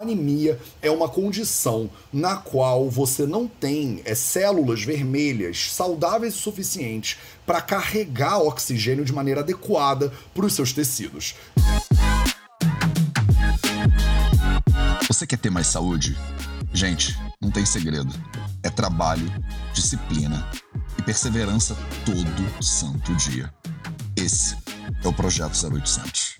Anemia é uma condição na qual você não tem é, células vermelhas saudáveis o suficientes para carregar oxigênio de maneira adequada para os seus tecidos. Você quer ter mais saúde? Gente, não tem segredo. É trabalho, disciplina e perseverança todo santo dia. Esse é o Projeto 0800.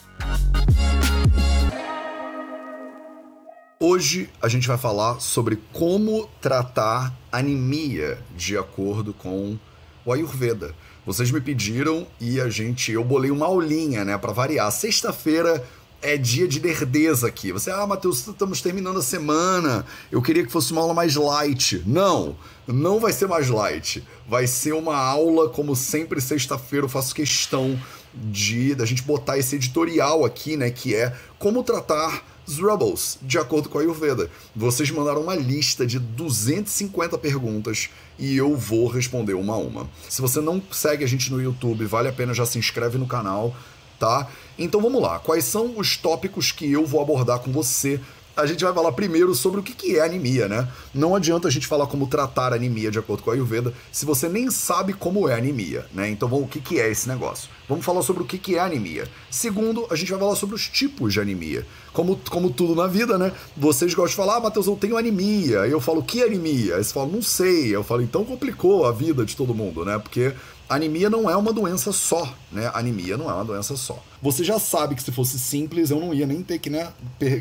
Hoje a gente vai falar sobre como tratar anemia de acordo com o Ayurveda. Vocês me pediram e a gente eu bolei uma aulinha, né, para variar. Sexta-feira é dia de nerdeza aqui. Você, ah, Matheus, estamos terminando a semana. Eu queria que fosse uma aula mais light. Não, não vai ser mais light. Vai ser uma aula, como sempre, sexta-feira eu faço questão de da gente botar esse editorial aqui, né, que é como tratar Rebels, de acordo com a Ayurveda. Vocês mandaram uma lista de 250 perguntas e eu vou responder uma a uma. Se você não segue a gente no YouTube, vale a pena já se inscreve no canal, tá? Então vamos lá. Quais são os tópicos que eu vou abordar com você a gente vai falar primeiro sobre o que é anemia, né? Não adianta a gente falar como tratar anemia de acordo com a Ayurveda se você nem sabe como é anemia, né? Então vamos, o que é esse negócio? Vamos falar sobre o que é anemia. Segundo, a gente vai falar sobre os tipos de anemia. Como, como tudo na vida, né? Vocês gostam de falar, ah, Matheus, eu tenho anemia. Aí eu falo, que anemia? Aí você fala, não sei. Eu falo, então complicou a vida de todo mundo, né? Porque anemia não é uma doença só, né? Anemia não é uma doença só. Você já sabe que se fosse simples, eu não ia nem ter que né,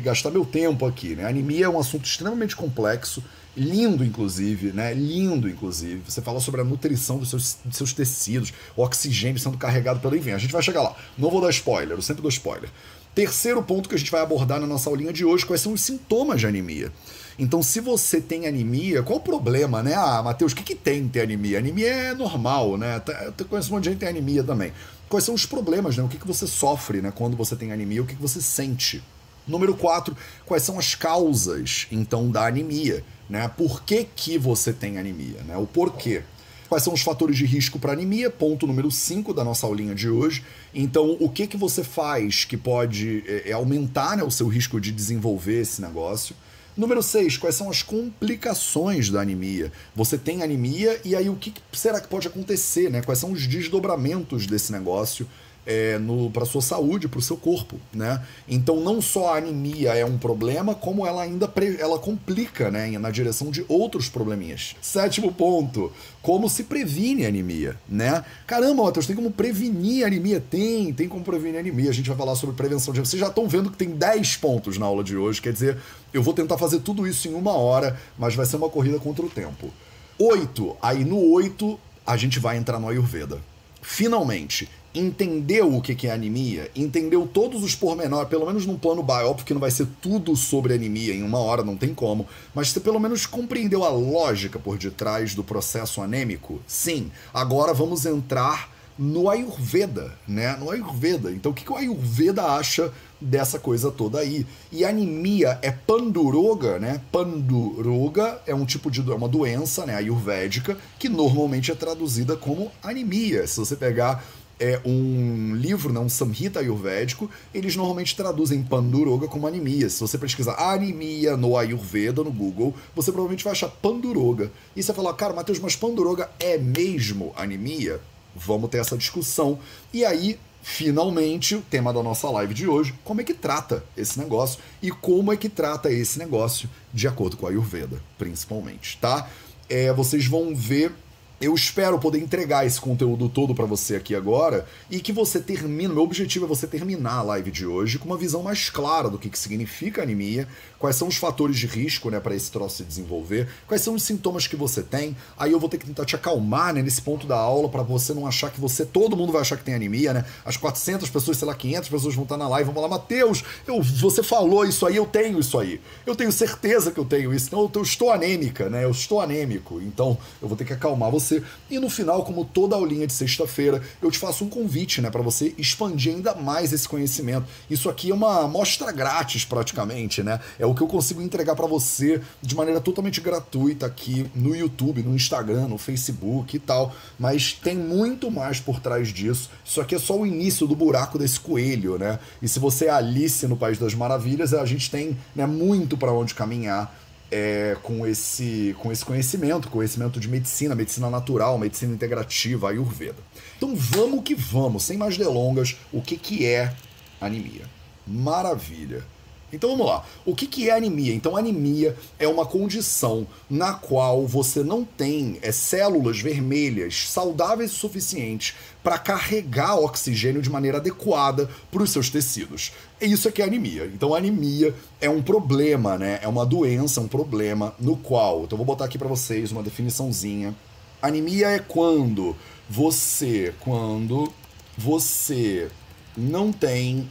gastar meu tempo aqui, né? Anemia é um assunto extremamente complexo, lindo inclusive, né? Lindo inclusive. Você fala sobre a nutrição dos seus, dos seus tecidos, o oxigênio sendo carregado pelo enfim. A gente vai chegar lá. Não vou dar spoiler, eu sempre dou spoiler. Terceiro ponto que a gente vai abordar na nossa aulinha de hoje, quais são os sintomas de anemia. Então, se você tem anemia, qual o problema, né? Ah, Matheus, o que, que tem ter anemia? Anemia é normal, né? Eu conheço um monte de gente que tem anemia também. Quais são os problemas, né? O que, que você sofre, né? Quando você tem anemia, o que, que você sente? Número 4, quais são as causas, então, da anemia, né? Por que, que você tem anemia, né? O porquê. Quais são os fatores de risco para anemia? Ponto número 5 da nossa aulinha de hoje. Então, o que, que você faz que pode é, aumentar né, o seu risco de desenvolver esse negócio? Número 6, quais são as complicações da anemia? Você tem anemia e aí o que será que pode acontecer, né? Quais são os desdobramentos desse negócio? É, para sua saúde, para o seu corpo, né? Então não só a anemia é um problema, como ela ainda ela complica, né, na direção de outros probleminhas. Sétimo ponto, como se previne anemia, né? Caramba, Matheus, tem como prevenir anemia? Tem, tem como prevenir anemia. A gente vai falar sobre prevenção de Vocês já estão vendo que tem 10 pontos na aula de hoje, quer dizer, eu vou tentar fazer tudo isso em uma hora, mas vai ser uma corrida contra o tempo. Oito, aí no oito a gente vai entrar no Ayurveda. Finalmente, entendeu o que é anemia, entendeu todos os pormenores, pelo menos num plano óbvio que não vai ser tudo sobre anemia em uma hora, não tem como, mas você pelo menos compreendeu a lógica por detrás do processo anêmico, sim, agora vamos entrar no Ayurveda, né? No Ayurveda. Então, o que, que o Ayurveda acha dessa coisa toda aí? E anemia é panduroga, né? Panduroga é um tipo de é uma doença, né? Ayurvédica que normalmente é traduzida como anemia. Se você pegar é um livro, né, um Samhita Ayurvédico, eles normalmente traduzem Panduroga como anemia. Se você pesquisar anemia no Ayurveda no Google, você provavelmente vai achar Panduroga. E você fala, cara, Matheus, mas Panduroga é mesmo anemia? Vamos ter essa discussão. E aí, finalmente, o tema da nossa live de hoje, como é que trata esse negócio e como é que trata esse negócio de acordo com a Ayurveda, principalmente, tá? É, vocês vão ver eu espero poder entregar esse conteúdo todo para você aqui agora e que você termine. Meu objetivo é você terminar a live de hoje com uma visão mais clara do que, que significa anemia, quais são os fatores de risco né, para esse troço se desenvolver, quais são os sintomas que você tem. Aí eu vou ter que tentar te acalmar né, nesse ponto da aula para você não achar que você. Todo mundo vai achar que tem anemia, né? As 400 pessoas, sei lá, 500 pessoas vão estar na live vão falar: Mateus, eu, você falou isso aí, eu tenho isso aí. Eu tenho certeza que eu tenho isso. Então eu, eu estou anêmica, né? Eu estou anêmico. Então eu vou ter que acalmar você você. E no final, como toda aulinha de sexta-feira, eu te faço um convite, né, para você expandir ainda mais esse conhecimento. Isso aqui é uma amostra grátis, praticamente, né? É o que eu consigo entregar para você de maneira totalmente gratuita aqui no YouTube, no Instagram, no Facebook e tal. Mas tem muito mais por trás disso. Isso aqui é só o início do buraco desse coelho, né? E se você é Alice no País das Maravilhas, a gente tem né, muito para onde caminhar é, com, esse, com esse conhecimento, conhecimento de medicina, medicina natural, medicina integrativa, Ayurveda. Então vamos que vamos, sem mais delongas, o que, que é anemia? Maravilha! Então vamos lá. O que, que é anemia? Então, anemia é uma condição na qual você não tem é, células vermelhas saudáveis o suficiente para carregar oxigênio de maneira adequada para os seus tecidos. E isso é que é anemia. Então, anemia é um problema, né? É uma doença, um problema no qual. Então, vou botar aqui para vocês uma definiçãozinha. Anemia é quando você, quando você não tem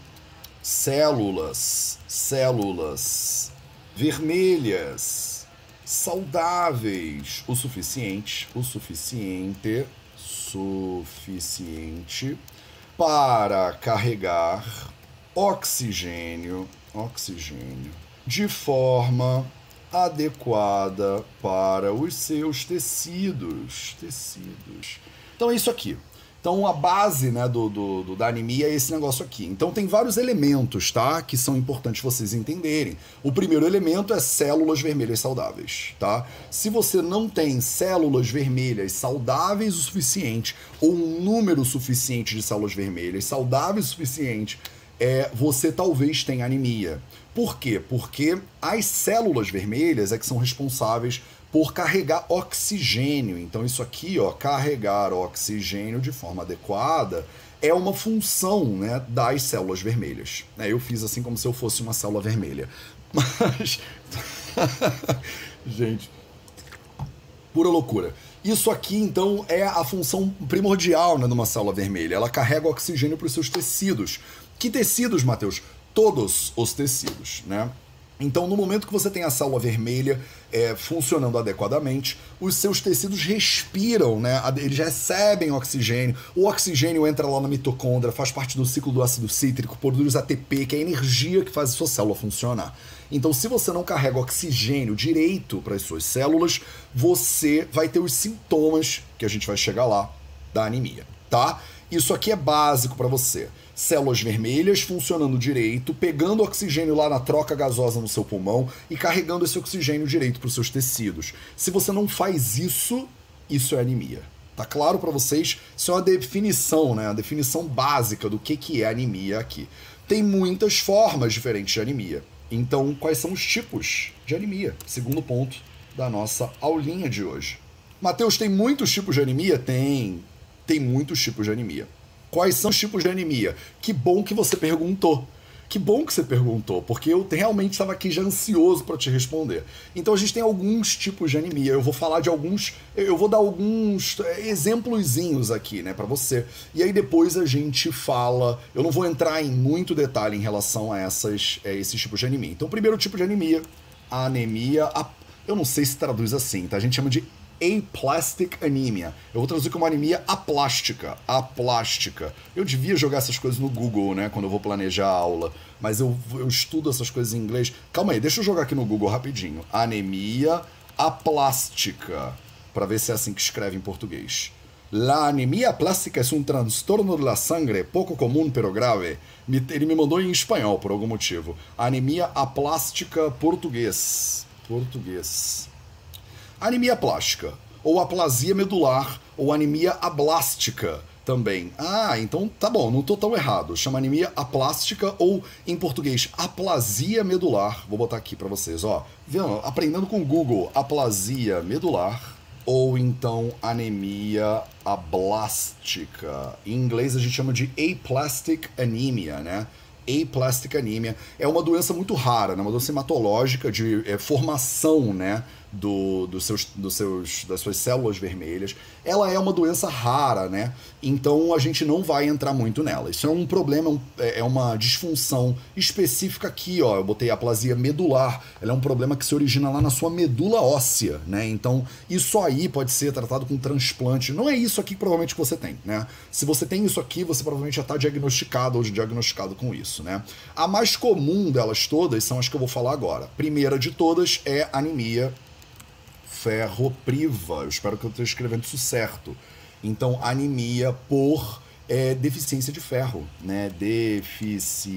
células, células vermelhas, saudáveis, o suficiente, o suficiente, suficiente para carregar oxigênio, oxigênio de forma adequada para os seus tecidos, tecidos. Então é isso aqui. Então a base né, do, do, do, da anemia é esse negócio aqui. Então tem vários elementos, tá? Que são importantes vocês entenderem. O primeiro elemento é células vermelhas saudáveis, tá? Se você não tem células vermelhas saudáveis o suficiente, ou um número suficiente de células vermelhas saudáveis o suficiente, é, você talvez tenha anemia. Por quê? Porque as células vermelhas é que são responsáveis por carregar oxigênio. Então, isso aqui, ó, carregar oxigênio de forma adequada, é uma função né, das células vermelhas. É, eu fiz assim como se eu fosse uma célula vermelha. Mas. Gente. Pura loucura. Isso aqui, então, é a função primordial né, de uma célula vermelha. Ela carrega oxigênio para os seus tecidos. Que tecidos, Matheus? Todos os tecidos, né? Então, no momento que você tem a célula vermelha é, funcionando adequadamente, os seus tecidos respiram, né? Eles recebem oxigênio. O oxigênio entra lá na mitocôndria, faz parte do ciclo do ácido cítrico, produz ATP, que é a energia que faz a sua célula funcionar. Então, se você não carrega oxigênio direito para as suas células, você vai ter os sintomas, que a gente vai chegar lá, da anemia, tá? Isso aqui é básico para você células vermelhas funcionando direito, pegando oxigênio lá na troca gasosa no seu pulmão e carregando esse oxigênio direito para os seus tecidos. Se você não faz isso, isso é anemia. Tá claro para vocês? Isso é uma definição, né? A definição básica do que, que é anemia aqui. Tem muitas formas diferentes de anemia. Então, quais são os tipos de anemia? Segundo ponto da nossa aulinha de hoje. Mateus, tem muitos tipos de anemia? Tem. Tem muitos tipos de anemia. Quais são os tipos de anemia? Que bom que você perguntou. Que bom que você perguntou, porque eu realmente estava aqui já ansioso para te responder. Então a gente tem alguns tipos de anemia. Eu vou falar de alguns, eu vou dar alguns é, exemplozinhos aqui, né, para você. E aí depois a gente fala. Eu não vou entrar em muito detalhe em relação a essas, a é, esses tipos de anemia. Então, o primeiro tipo de anemia, a anemia, eu não sei se traduz assim, tá? A gente chama de aplastic anemia. Eu vou traduzir como anemia aplástica. Aplástica. Eu devia jogar essas coisas no Google, né? Quando eu vou planejar a aula. Mas eu, eu estudo essas coisas em inglês. Calma aí, deixa eu jogar aqui no Google rapidinho. Anemia aplástica. Para ver se é assim que escreve em português. La anemia plástica é um transtorno de la sangre pouco comum pero grave. Ele me mandou em espanhol por algum motivo. Anemia aplástica português. Português. Anemia plástica, ou aplasia medular, ou anemia ablástica também. Ah, então tá bom, não tô tão errado. Chama anemia aplástica ou, em português, aplasia medular. Vou botar aqui para vocês, ó. Vendo? Aprendendo com o Google, aplasia medular ou então anemia ablástica. Em inglês a gente chama de aplastic anemia, né? Aplastic anemia é uma doença muito rara, né? uma doença hematológica de é, formação, né? Do, do seus, do seus, das suas células vermelhas. Ela é uma doença rara, né? Então a gente não vai entrar muito nela. Isso é um problema, é, é uma disfunção específica aqui, ó. Eu botei a aplasia medular. Ela é um problema que se origina lá na sua medula óssea, né? Então isso aí pode ser tratado com transplante. Não é isso aqui que provavelmente você tem, né? Se você tem isso aqui, você provavelmente já está diagnosticado ou diagnosticado com isso, né? A mais comum delas todas são as que eu vou falar agora. Primeira de todas é anemia ferropriva. Eu espero que eu esteja escrevendo isso certo. Então, anemia por é, deficiência de ferro, né? Deficiência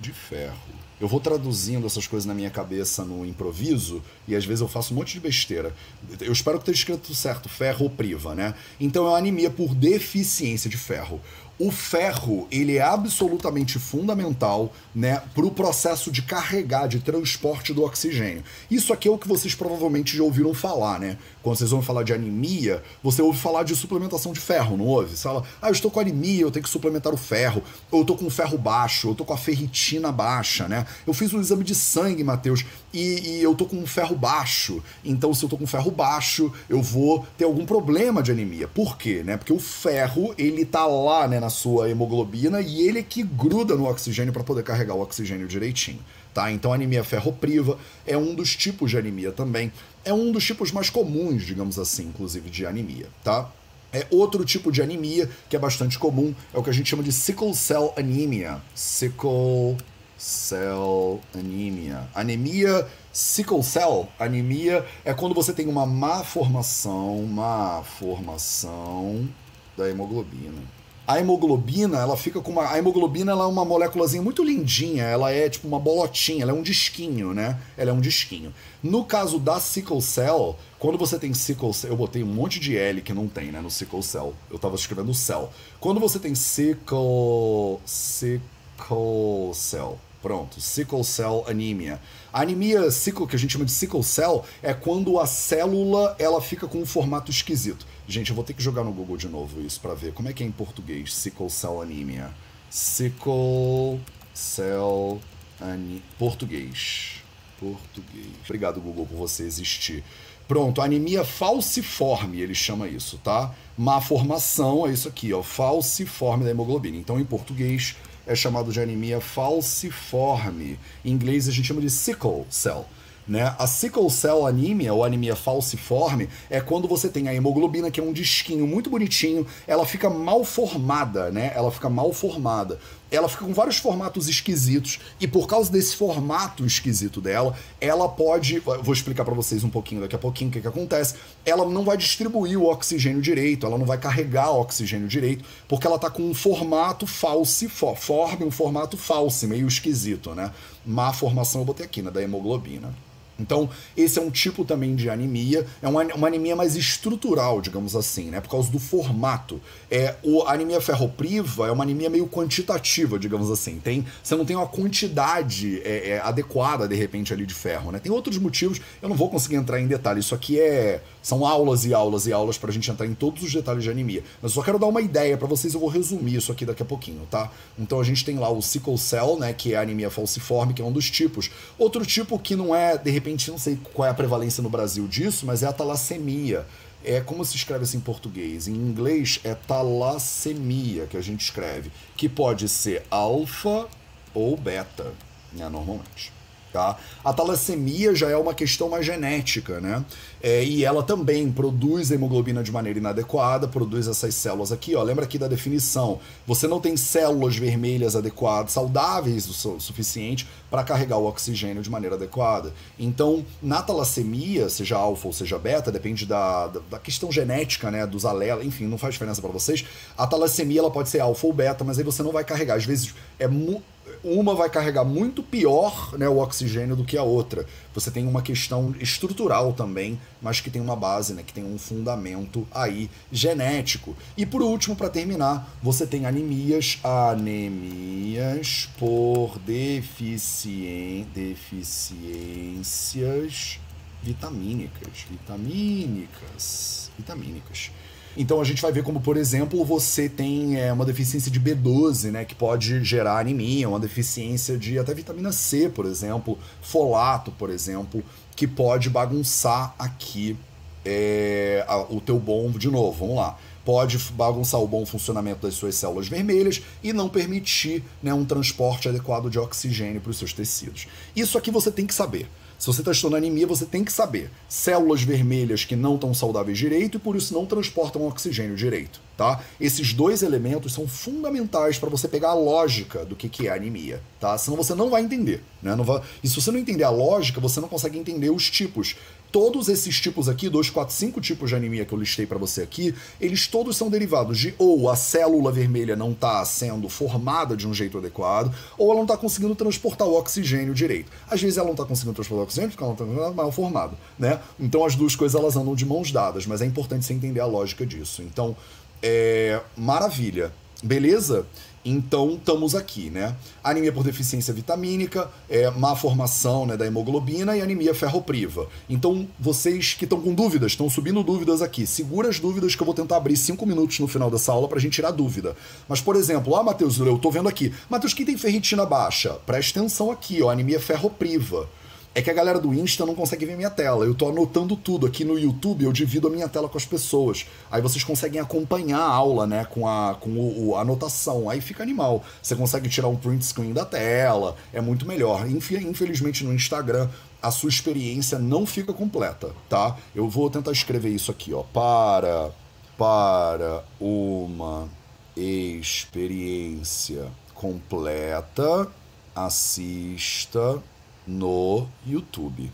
de ferro. Eu vou traduzindo essas coisas na minha cabeça no improviso e às vezes eu faço um monte de besteira. Eu espero que esteja escrito certo, ferro priva, né? Então é anemia por deficiência de ferro o ferro ele é absolutamente fundamental né, para o processo de carregar, de transporte do oxigênio. Isso aqui é o que vocês provavelmente já ouviram falar, né? Quando vocês vão falar de anemia, você ouve falar de suplementação de ferro, não ouve? Você fala, ah, eu estou com anemia, eu tenho que suplementar o ferro, ou eu estou com ferro baixo, eu estou com a ferritina baixa, né? Eu fiz um exame de sangue, Matheus, e, e eu estou com um ferro baixo. Então, se eu estou com ferro baixo, eu vou ter algum problema de anemia. Por quê? Né? Porque o ferro, ele tá lá, né, na sua hemoglobina e ele é que gruda no oxigênio para poder carregar o oxigênio direitinho. Tá? Então, anemia ferropriva é um dos tipos de anemia também. É um dos tipos mais comuns, digamos assim, inclusive, de anemia, tá? É outro tipo de anemia que é bastante comum, é o que a gente chama de sickle cell anemia. Sickle cell anemia. Anemia sickle cell anemia é quando você tem uma má formação, má formação da hemoglobina a hemoglobina, ela fica com uma. A hemoglobina ela é uma moléculazinha muito lindinha, ela é tipo uma bolotinha, ela é um disquinho, né? Ela é um disquinho. No caso da sickle cell, quando você tem sickle cell, eu botei um monte de L que não tem, né, no sickle cell. Eu tava escrevendo cell. Quando você tem sickle sickle cell, pronto, sickle cell anemia. A anemia sickle, que a gente chama de sickle cell, é quando a célula ela fica com um formato esquisito. Gente, eu vou ter que jogar no Google de novo isso para ver como é que é em português. Sickle cell anemia. Sickle cell anemia. Português. Português. Obrigado, Google, por você existir. Pronto, anemia falciforme, ele chama isso, tá? Má formação é isso aqui, ó, falciforme da hemoglobina. Então, em português, é chamado de anemia falciforme. Em inglês, a gente chama de sickle cell. Né? A sickle cell anemia, ou anemia falciforme, é quando você tem a hemoglobina, que é um disquinho muito bonitinho, ela fica mal formada, né? Ela fica mal formada. Ela fica com vários formatos esquisitos, e por causa desse formato esquisito dela, ela pode. Vou explicar para vocês um pouquinho daqui a pouquinho o que, que acontece. Ela não vai distribuir o oxigênio direito, ela não vai carregar o oxigênio direito, porque ela tá com um formato falciforme, um formato falso, meio esquisito, né? Má formação eu botei aqui, né? Da hemoglobina. Então, esse é um tipo também de anemia, é uma, uma anemia mais estrutural, digamos assim, né? Por causa do formato. É, o, a anemia ferropriva é uma anemia meio quantitativa, digamos assim. Tem, você não tem uma quantidade é, é, adequada, de repente, ali de ferro, né? Tem outros motivos, eu não vou conseguir entrar em detalhe. Isso aqui é. São aulas e aulas e aulas para a gente entrar em todos os detalhes de anemia. Mas eu só quero dar uma ideia para vocês, eu vou resumir isso aqui daqui a pouquinho, tá? Então a gente tem lá o sickle cell, né? Que é a anemia falciforme, que é um dos tipos. Outro tipo que não é, de repente, não sei qual é a prevalência no Brasil disso, mas é a talassemia. É como se escreve assim em português. Em inglês é talassemia que a gente escreve, que pode ser alfa ou beta, né, normalmente. Tá? A talassemia já é uma questão mais genética, né? É, e ela também produz hemoglobina de maneira inadequada, produz essas células aqui, ó. Lembra aqui da definição? Você não tem células vermelhas adequadas, saudáveis o suficiente para carregar o oxigênio de maneira adequada. Então, na talassemia, seja alfa ou seja beta, depende da, da, da questão genética, né? Dos alelos, enfim, não faz diferença para vocês. A talassemia ela pode ser alfa ou beta, mas aí você não vai carregar. Às vezes é muito uma vai carregar muito pior né, o oxigênio do que a outra. Você tem uma questão estrutural também, mas que tem uma base, né, que tem um fundamento aí genético. E por último, para terminar, você tem anemias, anemias por deficien... deficiências vitamínicas, vitamínicas, vitamínicas. Então a gente vai ver como, por exemplo, você tem é, uma deficiência de B12, né, que pode gerar anemia, uma deficiência de até vitamina C, por exemplo, folato, por exemplo, que pode bagunçar aqui é, a, o teu bom, de novo, vamos lá pode bagunçar o bom funcionamento das suas células vermelhas e não permitir né, um transporte adequado de oxigênio para os seus tecidos. Isso aqui você tem que saber. Se você está estudando anemia, você tem que saber células vermelhas que não estão saudáveis direito e por isso não transportam oxigênio direito, tá? Esses dois elementos são fundamentais para você pegar a lógica do que, que é anemia, tá? Senão você não vai entender, né? Não vai... E se você não entender a lógica, você não consegue entender os tipos todos esses tipos aqui, 2, 4, 5 tipos de anemia que eu listei para você aqui, eles todos são derivados de ou a célula vermelha não está sendo formada de um jeito adequado, ou ela não está conseguindo transportar o oxigênio direito. Às vezes ela não está conseguindo transportar o oxigênio porque ela está mal formada, né? Então as duas coisas elas andam de mãos dadas, mas é importante você entender a lógica disso. Então, é maravilha. Beleza? Então, estamos aqui, né? Anemia por deficiência vitamínica, é, má formação né, da hemoglobina e anemia ferropriva. Então, vocês que estão com dúvidas, estão subindo dúvidas aqui, segura as dúvidas que eu vou tentar abrir cinco minutos no final dessa aula para a gente tirar dúvida. Mas, por exemplo, ah, Matheus, eu estou vendo aqui. Matheus, quem tem ferritina baixa? Presta atenção aqui, ó, anemia ferropriva. É que a galera do Insta não consegue ver minha tela. Eu tô anotando tudo. Aqui no YouTube eu divido a minha tela com as pessoas. Aí vocês conseguem acompanhar a aula, né? Com a, com o, a anotação. Aí fica animal. Você consegue tirar um print screen da tela. É muito melhor. Infelizmente no Instagram a sua experiência não fica completa, tá? Eu vou tentar escrever isso aqui, ó. Para, para uma experiência completa, assista no YouTube.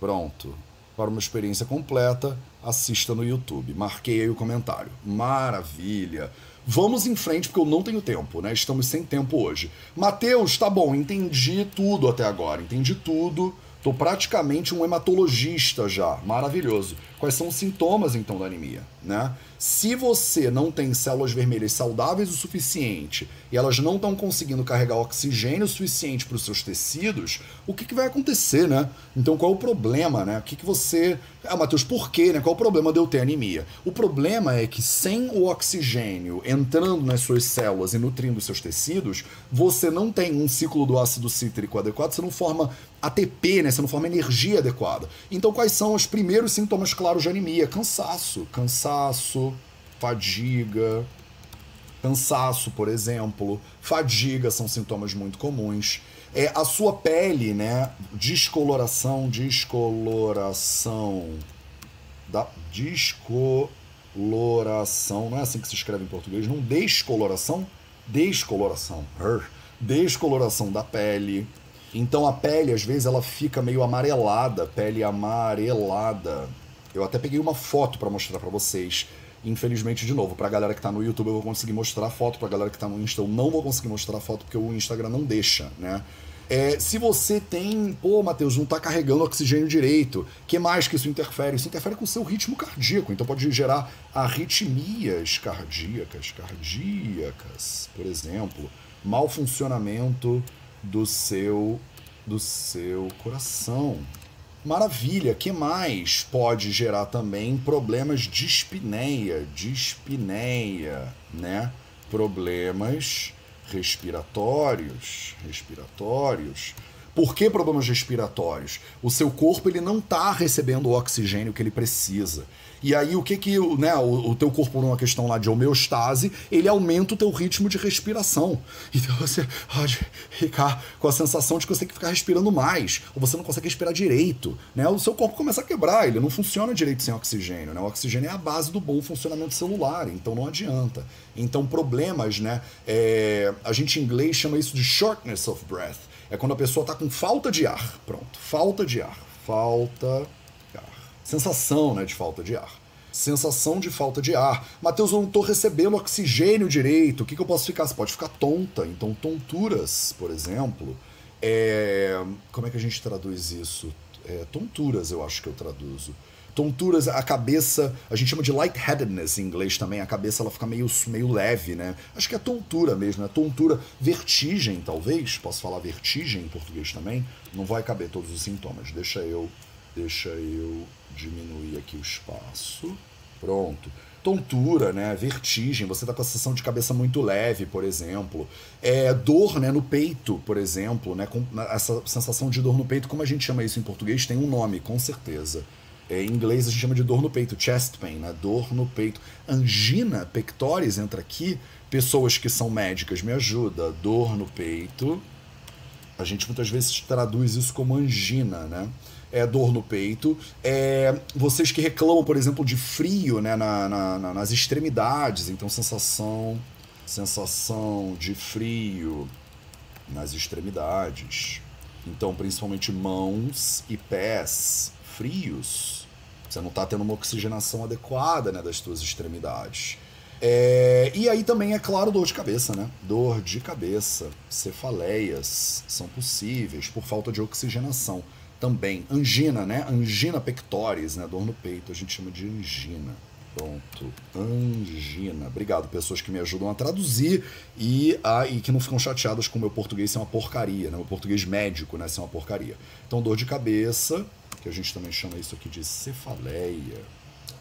Pronto. Para uma experiência completa, assista no YouTube. Marquei aí o comentário. Maravilha. Vamos em frente, porque eu não tenho tempo, né? Estamos sem tempo hoje. Mateus, tá bom, entendi tudo até agora. Entendi tudo. Tô praticamente um hematologista já. Maravilhoso. Quais são os sintomas, então, da anemia, né? Se você não tem células vermelhas saudáveis o suficiente e elas não estão conseguindo carregar oxigênio suficiente para os seus tecidos, o que, que, vai acontecer, né? Então qual é o problema, né? O que, que você. Ah, Matheus, por quê, né? Qual é o problema de eu ter anemia? O problema é que sem o oxigênio entrando nas suas células e nutrindo os seus tecidos, você não tem um ciclo do ácido cítrico adequado, você não forma ATP, né? Você não forma energia adequada. Então quais são os primeiros sintomas claros de anemia? Cansaço, cansaço fadiga, cansaço, por exemplo. Fadiga são sintomas muito comuns. É, a sua pele, né? Descoloração, descoloração. Da, descoloração. Não é assim que se escreve em português, não? Descoloração? Descoloração. Descoloração da pele. Então a pele, às vezes, ela fica meio amarelada, pele amarelada. Eu até peguei uma foto para mostrar para vocês. Infelizmente, de novo, pra galera que tá no YouTube eu vou conseguir mostrar a foto, pra galera que tá no Insta eu não vou conseguir mostrar a foto porque o Instagram não deixa, né? É, se você tem, pô, Matheus, não está carregando oxigênio direito, que mais que isso interfere? Isso interfere com o seu ritmo cardíaco, então pode gerar arritmias cardíacas, cardíacas, por exemplo, mau funcionamento do seu do seu coração, Maravilha, que mais pode gerar também problemas de espineia, espineia, né? Problemas respiratórios, respiratórios. Por que problemas respiratórios? O seu corpo ele não está recebendo o oxigênio que ele precisa. E aí o que que né, o, o teu corpo, por uma questão lá de homeostase, ele aumenta o teu ritmo de respiração. Então você pode ficar com a sensação de que você tem que ficar respirando mais, ou você não consegue respirar direito. Né? O seu corpo começa a quebrar, ele não funciona direito sem oxigênio. Né? O oxigênio é a base do bom funcionamento celular, então não adianta. Então problemas, né? É, a gente em inglês chama isso de shortness of breath. É quando a pessoa está com falta de ar. Pronto, falta de ar. Falta sensação né, de falta de ar. Sensação de falta de ar. Matheus, eu não estou recebendo oxigênio direito. O que, que eu posso ficar? Você pode ficar tonta. Então, tonturas, por exemplo. É... Como é que a gente traduz isso? É, tonturas, eu acho que eu traduzo. Tonturas, a cabeça, a gente chama de lightheadedness em inglês também, a cabeça ela fica meio, meio leve, né? Acho que é tontura mesmo, né? Tontura, vertigem talvez, posso falar vertigem em português também, não vai caber todos os sintomas, deixa eu, deixa eu diminuir aqui o espaço. Pronto tontura, né, vertigem, você está com a sensação de cabeça muito leve, por exemplo, é, dor né, no peito, por exemplo, né, com essa sensação de dor no peito, como a gente chama isso em português, tem um nome, com certeza. É, em inglês a gente chama de dor no peito, chest pain, né, dor no peito. Angina pectoris entra aqui, pessoas que são médicas me ajuda, dor no peito. A gente muitas vezes traduz isso como angina, né? É, dor no peito. É, vocês que reclamam, por exemplo, de frio né, na, na, nas extremidades, então sensação, sensação de frio nas extremidades. Então, principalmente mãos e pés frios. Você não está tendo uma oxigenação adequada né, das suas extremidades. É, e aí também, é claro, dor de cabeça, né? Dor de cabeça, cefaleias são possíveis por falta de oxigenação também. Angina, né? Angina pectoris, né? Dor no peito, a gente chama de angina. Pronto, angina. Obrigado, pessoas que me ajudam a traduzir e, a, e que não ficam chateadas com o meu português ser uma porcaria, né? O português médico, né? Ser uma porcaria. Então, dor de cabeça, que a gente também chama isso aqui de cefaleia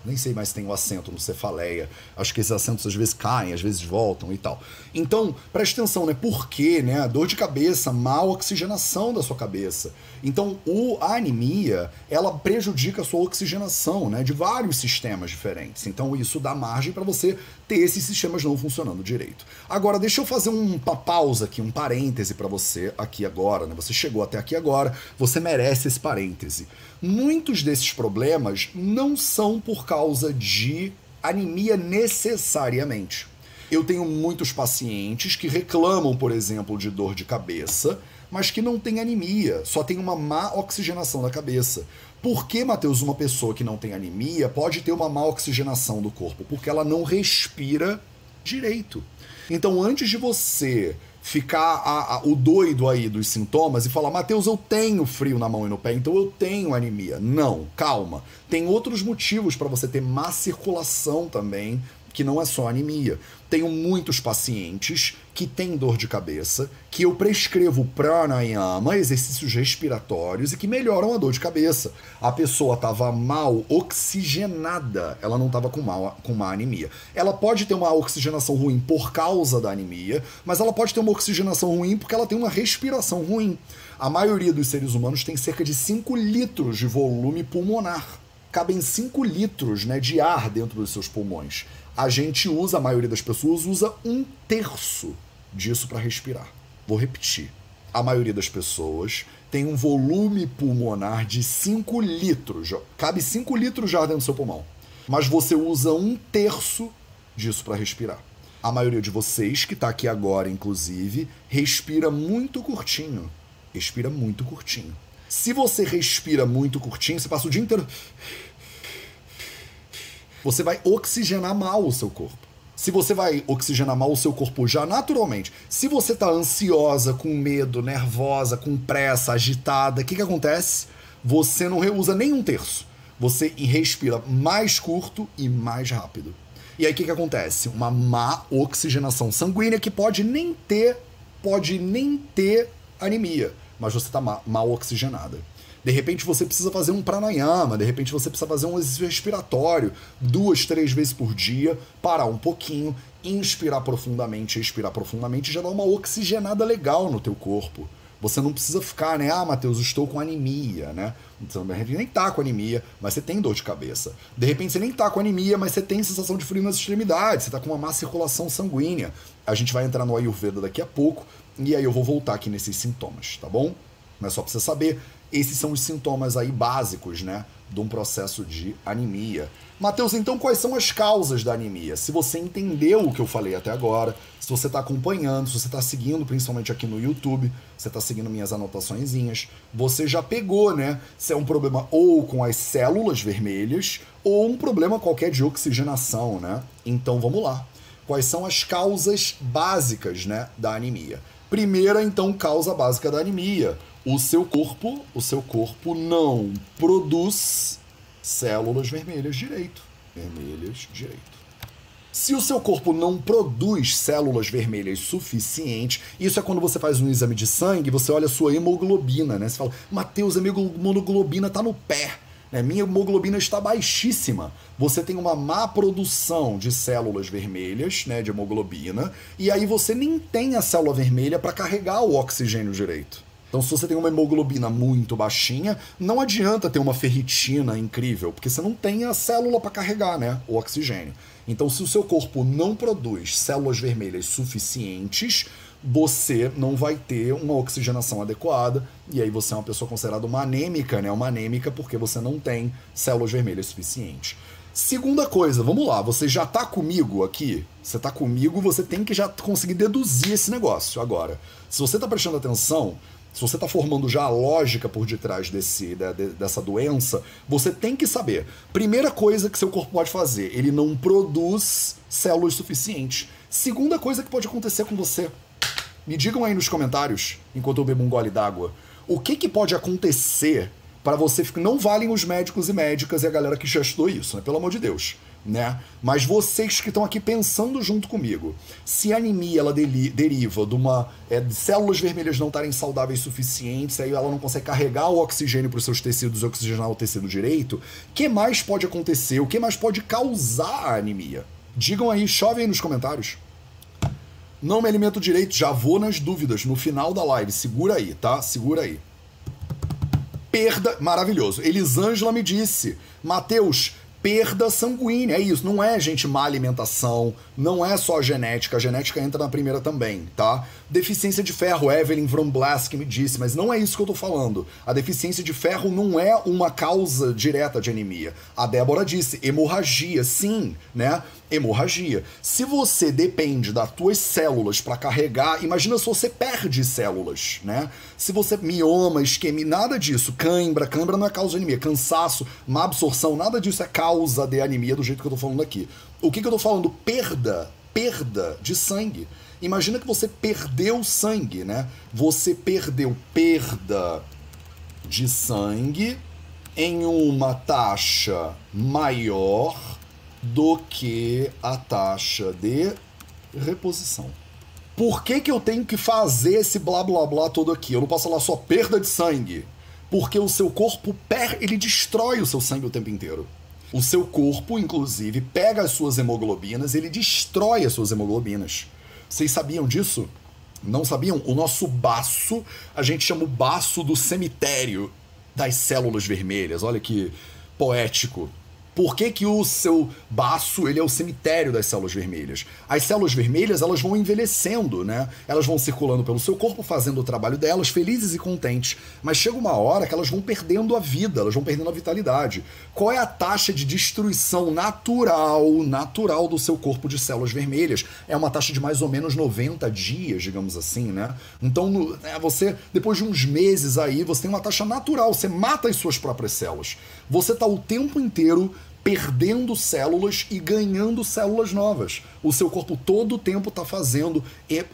nem sei mais se tem o um acento no cefaleia. Acho que esses acentos às vezes caem, às vezes voltam e tal. Então, preste atenção, né? Por quê, né? Dor de cabeça, mal oxigenação da sua cabeça. Então, o, a anemia, ela prejudica a sua oxigenação, né? De vários sistemas diferentes. Então, isso dá margem para você ter esses sistemas não funcionando direito. Agora, deixa eu fazer uma pausa aqui, um parêntese para você aqui agora, né? Você chegou até aqui agora, você merece esse parêntese. Muitos desses problemas não são por causa de anemia necessariamente. Eu tenho muitos pacientes que reclamam, por exemplo, de dor de cabeça, mas que não tem anemia, só tem uma má oxigenação da cabeça. Por que, Matheus, uma pessoa que não tem anemia pode ter uma má oxigenação do corpo? Porque ela não respira direito. Então, antes de você ficar a, a, o doido aí dos sintomas e falar, Mateus, eu tenho frio na mão e no pé, então eu tenho anemia. Não, calma. Tem outros motivos para você ter má circulação também que não é só anemia. Tenho muitos pacientes que têm dor de cabeça, que eu prescrevo pranayama, exercícios respiratórios, e que melhoram a dor de cabeça. A pessoa estava mal oxigenada, ela não estava com, mal, com má anemia. Ela pode ter uma oxigenação ruim por causa da anemia, mas ela pode ter uma oxigenação ruim porque ela tem uma respiração ruim. A maioria dos seres humanos tem cerca de 5 litros de volume pulmonar cabem 5 litros né, de ar dentro dos seus pulmões a gente usa, a maioria das pessoas usa um terço disso para respirar. Vou repetir. A maioria das pessoas tem um volume pulmonar de 5 litros. Cabe 5 litros ar dentro do seu pulmão. Mas você usa um terço disso para respirar. A maioria de vocês, que está aqui agora, inclusive, respira muito curtinho. Respira muito curtinho. Se você respira muito curtinho, você passa o dia inteiro você vai oxigenar mal o seu corpo. Se você vai oxigenar mal o seu corpo já naturalmente, se você tá ansiosa, com medo, nervosa, com pressa, agitada, o que, que acontece? Você não reusa nem um terço. Você respira mais curto e mais rápido. E aí o que, que acontece? Uma má oxigenação sanguínea que pode nem ter, pode nem ter anemia, mas você está mal oxigenada. De repente você precisa fazer um pranayama, de repente você precisa fazer um exercício respiratório duas, três vezes por dia, parar um pouquinho, inspirar profundamente, expirar profundamente, já dá uma oxigenada legal no teu corpo. Você não precisa ficar, né? Ah, Matheus, estou com anemia, né? Repente nem tá com anemia, mas você tem dor de cabeça. De repente você nem tá com anemia, mas você tem sensação de frio nas extremidades, você tá com uma má circulação sanguínea. A gente vai entrar no Ayurveda daqui a pouco, e aí eu vou voltar aqui nesses sintomas, tá bom? Mas só pra você saber, esses são os sintomas aí básicos, né, de um processo de anemia. Mateus, então quais são as causas da anemia? Se você entendeu o que eu falei até agora, se você está acompanhando, se você está seguindo, principalmente aqui no YouTube, você está seguindo minhas anotaçõezinhas, você já pegou, né? Se é um problema ou com as células vermelhas ou um problema qualquer de oxigenação, né? Então vamos lá. Quais são as causas básicas, né, da anemia? Primeira, então, causa básica da anemia o seu corpo, o seu corpo não produz células vermelhas direito. Vermelhas direito. Se o seu corpo não produz células vermelhas suficientes, isso é quando você faz um exame de sangue, você olha a sua hemoglobina, né? Você fala, Mateus, a hemoglobina tá no pé. Né? Minha hemoglobina está baixíssima. Você tem uma má produção de células vermelhas, né, de hemoglobina, e aí você nem tem a célula vermelha para carregar o oxigênio direito. Então, se você tem uma hemoglobina muito baixinha, não adianta ter uma ferritina incrível, porque você não tem a célula para carregar né, o oxigênio. Então, se o seu corpo não produz células vermelhas suficientes, você não vai ter uma oxigenação adequada, e aí você é uma pessoa considerada uma anêmica, né? Uma anêmica porque você não tem células vermelhas suficientes. Segunda coisa, vamos lá, você já tá comigo aqui? Você tá comigo, você tem que já conseguir deduzir esse negócio agora. Se você tá prestando atenção, se você está formando já a lógica por detrás desse, dessa doença, você tem que saber. Primeira coisa que seu corpo pode fazer, ele não produz células suficientes. Segunda coisa que pode acontecer com você. Me digam aí nos comentários, enquanto eu bebo um gole d'água, o que, que pode acontecer para você. Não valem os médicos e médicas e a galera que já estudou isso, né? Pelo amor de Deus né? Mas vocês que estão aqui pensando junto comigo, se a anemia ela deriva de uma é, de células vermelhas não estarem saudáveis suficientes, aí ela não consegue carregar o oxigênio para os seus tecidos e oxigenar o tecido direito, o que mais pode acontecer? O que mais pode causar a anemia? Digam aí, chove aí nos comentários. Não me alimento direito, já vou nas dúvidas no final da live. Segura aí, tá? Segura aí. Perda, maravilhoso. Elisângela me disse, Mateus, perda sanguínea. É isso, não é, gente, má alimentação, não é só genética, a genética entra na primeira também, tá? Deficiência de ferro, Evelyn Von Blask me disse, mas não é isso que eu tô falando. A deficiência de ferro não é uma causa direta de anemia. A Débora disse, hemorragia, sim, né? hemorragia. Se você depende das tuas células para carregar, imagina se você perde células, né? Se você mioma, isquemia, nada disso, cãibra, cãibra não é causa de anemia, cansaço, má absorção, nada disso é causa de anemia do jeito que eu tô falando aqui. O que, que eu tô falando? Perda, perda de sangue. Imagina que você perdeu sangue, né? Você perdeu perda de sangue em uma taxa maior do que a taxa de reposição. Por que, que eu tenho que fazer esse blá blá blá todo aqui? Eu não posso falar só perda de sangue. Porque o seu corpo per ele destrói o seu sangue o tempo inteiro. O seu corpo, inclusive, pega as suas hemoglobinas, ele destrói as suas hemoglobinas. Vocês sabiam disso? Não sabiam? O nosso baço, a gente chama o baço do cemitério das células vermelhas. Olha que poético. Por que, que o seu baço ele é o cemitério das células vermelhas? As células vermelhas elas vão envelhecendo, né? Elas vão circulando pelo seu corpo, fazendo o trabalho delas, felizes e contentes. Mas chega uma hora que elas vão perdendo a vida, elas vão perdendo a vitalidade. Qual é a taxa de destruição natural, natural do seu corpo de células vermelhas? É uma taxa de mais ou menos 90 dias, digamos assim, né? Então, no, é, você, depois de uns meses aí, você tem uma taxa natural, você mata as suas próprias células. Você está o tempo inteiro perdendo células e ganhando células novas. O seu corpo todo o tempo está fazendo,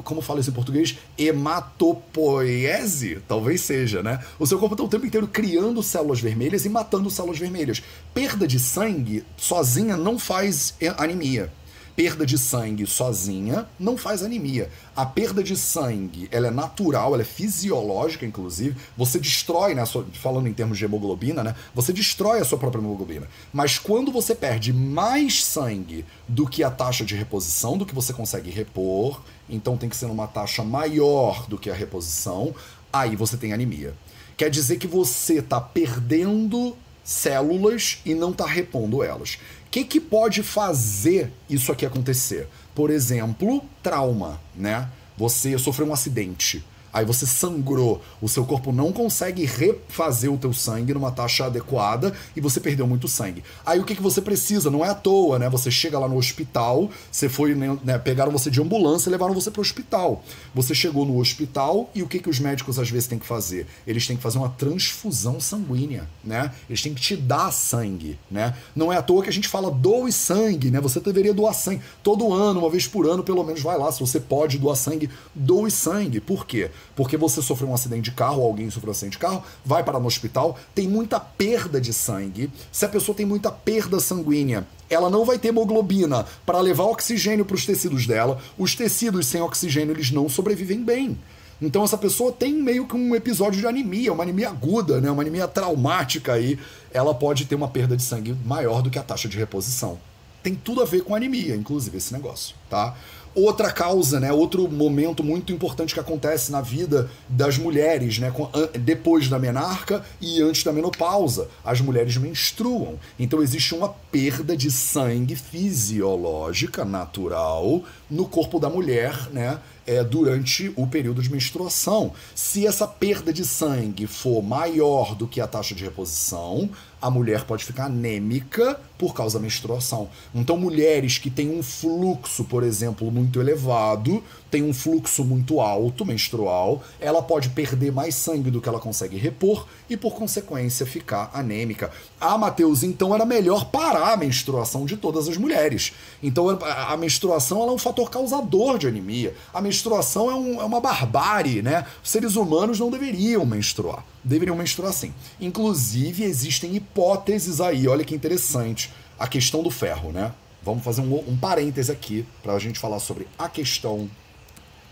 como fala isso em português, hematopoiese, talvez seja, né? O seu corpo está o tempo inteiro criando células vermelhas e matando células vermelhas. Perda de sangue sozinha não faz anemia perda de sangue sozinha não faz anemia. A perda de sangue, ela é natural, ela é fisiológica, inclusive. Você destrói, né, sua, falando em termos de hemoglobina, né, você destrói a sua própria hemoglobina. Mas quando você perde mais sangue do que a taxa de reposição, do que você consegue repor, então tem que ser numa taxa maior do que a reposição, aí você tem anemia. Quer dizer que você está perdendo células e não está repondo elas que, que pode fazer isso aqui acontecer? Por exemplo, trauma, né? Você sofreu um acidente aí você sangrou, o seu corpo não consegue refazer o teu sangue numa taxa adequada e você perdeu muito sangue. Aí o que, que você precisa? Não é à toa, né? Você chega lá no hospital, você foi, né, né pegaram você de ambulância e levaram você para o hospital. Você chegou no hospital e o que, que os médicos às vezes têm que fazer? Eles têm que fazer uma transfusão sanguínea, né? Eles têm que te dar sangue, né? Não é à toa que a gente fala doe sangue, né? Você deveria doar sangue todo ano, uma vez por ano, pelo menos vai lá, se você pode doar sangue, doe sangue. Por quê? Porque você sofreu um acidente de carro, ou alguém sofreu um acidente de carro, vai parar no hospital, tem muita perda de sangue. Se a pessoa tem muita perda sanguínea, ela não vai ter hemoglobina para levar oxigênio para os tecidos dela. Os tecidos sem oxigênio eles não sobrevivem bem. Então essa pessoa tem meio que um episódio de anemia, uma anemia aguda, né? uma anemia traumática aí. Ela pode ter uma perda de sangue maior do que a taxa de reposição. Tem tudo a ver com anemia, inclusive, esse negócio, tá? Outra causa, né? Outro momento muito importante que acontece na vida das mulheres, né? Depois da menarca e antes da menopausa, as mulheres menstruam. Então existe uma perda de sangue fisiológica natural no corpo da mulher, né? É, durante o período de menstruação. Se essa perda de sangue for maior do que a taxa de reposição, a mulher pode ficar anêmica por causa da menstruação. Então, mulheres que têm um fluxo, por exemplo, muito elevado, tem um fluxo muito alto menstrual, ela pode perder mais sangue do que ela consegue repor e, por consequência, ficar anêmica. Ah, Matheus, então era melhor parar a menstruação de todas as mulheres. Então, a menstruação é um fator causador de anemia. A menstruação é, um, é uma barbárie, né? Os seres humanos não deveriam menstruar deveriam menstruar sim. Inclusive, existem hipóteses aí, olha que interessante. A questão do ferro, né? Vamos fazer um, um parêntese aqui para a gente falar sobre a questão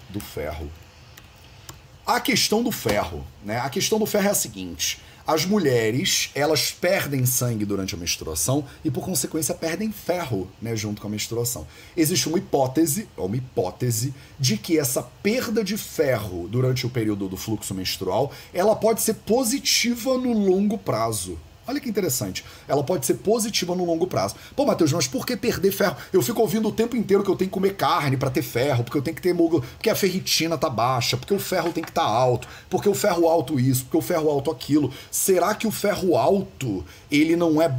do ferro. A questão do ferro, né? A questão do ferro é a seguinte: as mulheres, elas perdem sangue durante a menstruação e, por consequência, perdem ferro, né, junto com a menstruação. Existe uma hipótese, uma hipótese, de que essa perda de ferro durante o período do fluxo menstrual, ela pode ser positiva no longo prazo. Olha que interessante. Ela pode ser positiva no longo prazo. Pô, Matheus, mas por que perder ferro? Eu fico ouvindo o tempo inteiro que eu tenho que comer carne para ter ferro, porque eu tenho que ter porque a ferritina tá baixa, porque o ferro tem que estar tá alto, porque o ferro alto isso, porque o ferro alto aquilo. Será que o ferro alto, ele não é,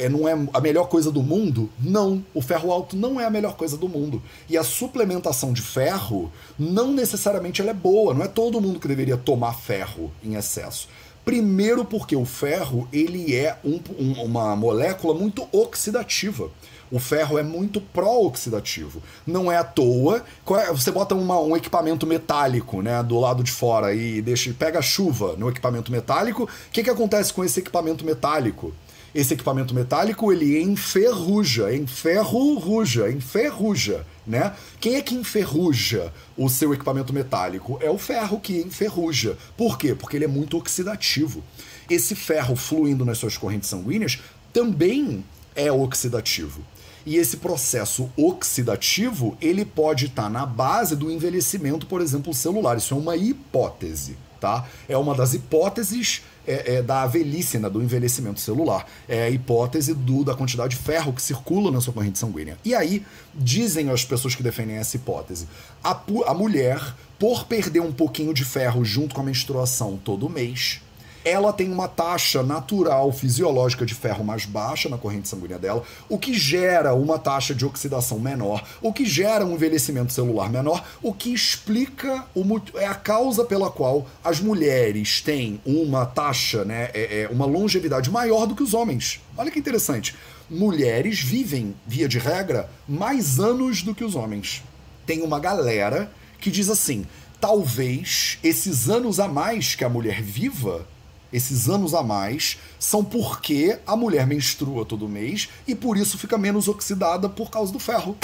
é não é a melhor coisa do mundo? Não, o ferro alto não é a melhor coisa do mundo. E a suplementação de ferro não necessariamente ela é boa, não é todo mundo que deveria tomar ferro em excesso. Primeiro porque o ferro ele é um, um, uma molécula muito oxidativa. O ferro é muito pró-oxidativo. Não é à toa. É, você bota uma, um equipamento metálico né, do lado de fora e deixa, pega chuva no equipamento metálico. O que, que acontece com esse equipamento metálico? Esse equipamento metálico ele enferruja, enferruja, enferruja, né? Quem é que enferruja o seu equipamento metálico? É o ferro que enferruja. Por quê? Porque ele é muito oxidativo. Esse ferro fluindo nas suas correntes sanguíneas também é oxidativo. E esse processo oxidativo, ele pode estar tá na base do envelhecimento, por exemplo, celular. Isso é uma hipótese, tá? É uma das hipóteses é, é, da velhice, né, do envelhecimento celular. É a hipótese do, da quantidade de ferro que circula na sua corrente sanguínea. E aí, dizem as pessoas que defendem essa hipótese, a, a mulher, por perder um pouquinho de ferro junto com a menstruação todo mês, ela tem uma taxa natural fisiológica de ferro mais baixa na corrente sanguínea dela, o que gera uma taxa de oxidação menor, o que gera um envelhecimento celular menor, o que explica o, é a causa pela qual as mulheres têm uma taxa, né, é, é uma longevidade maior do que os homens. Olha que interessante. Mulheres vivem, via de regra, mais anos do que os homens. Tem uma galera que diz assim: talvez esses anos a mais que a mulher viva esses anos a mais são porque a mulher menstrua todo mês e por isso fica menos oxidada por causa do ferro.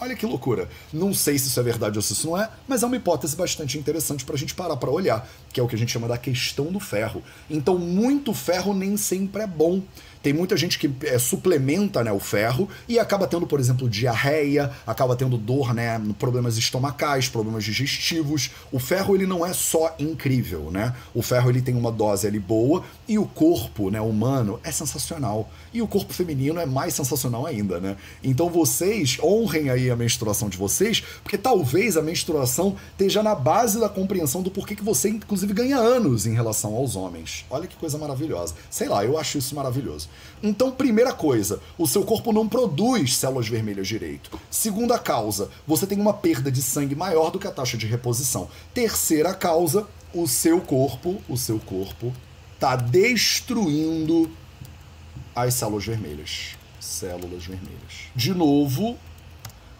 Olha que loucura. Não sei se isso é verdade ou se isso não é, mas é uma hipótese bastante interessante para a gente parar para olhar, que é o que a gente chama da questão do ferro. Então, muito ferro nem sempre é bom. Tem muita gente que é, suplementa né, o ferro e acaba tendo, por exemplo, diarreia, acaba tendo dor, né, problemas estomacais, problemas digestivos. O ferro ele não é só incrível, né? O ferro ele tem uma dose ali boa e o corpo, né, humano é sensacional. E o corpo feminino é mais sensacional ainda, né? Então vocês honrem aí a menstruação de vocês, porque talvez a menstruação esteja na base da compreensão do porquê que você inclusive ganha anos em relação aos homens. Olha que coisa maravilhosa. Sei lá, eu acho isso maravilhoso. Então, primeira coisa, o seu corpo não produz células vermelhas direito. Segunda causa, você tem uma perda de sangue maior do que a taxa de reposição. Terceira causa, o seu corpo, o seu corpo está destruindo as células vermelhas. Células vermelhas. De novo,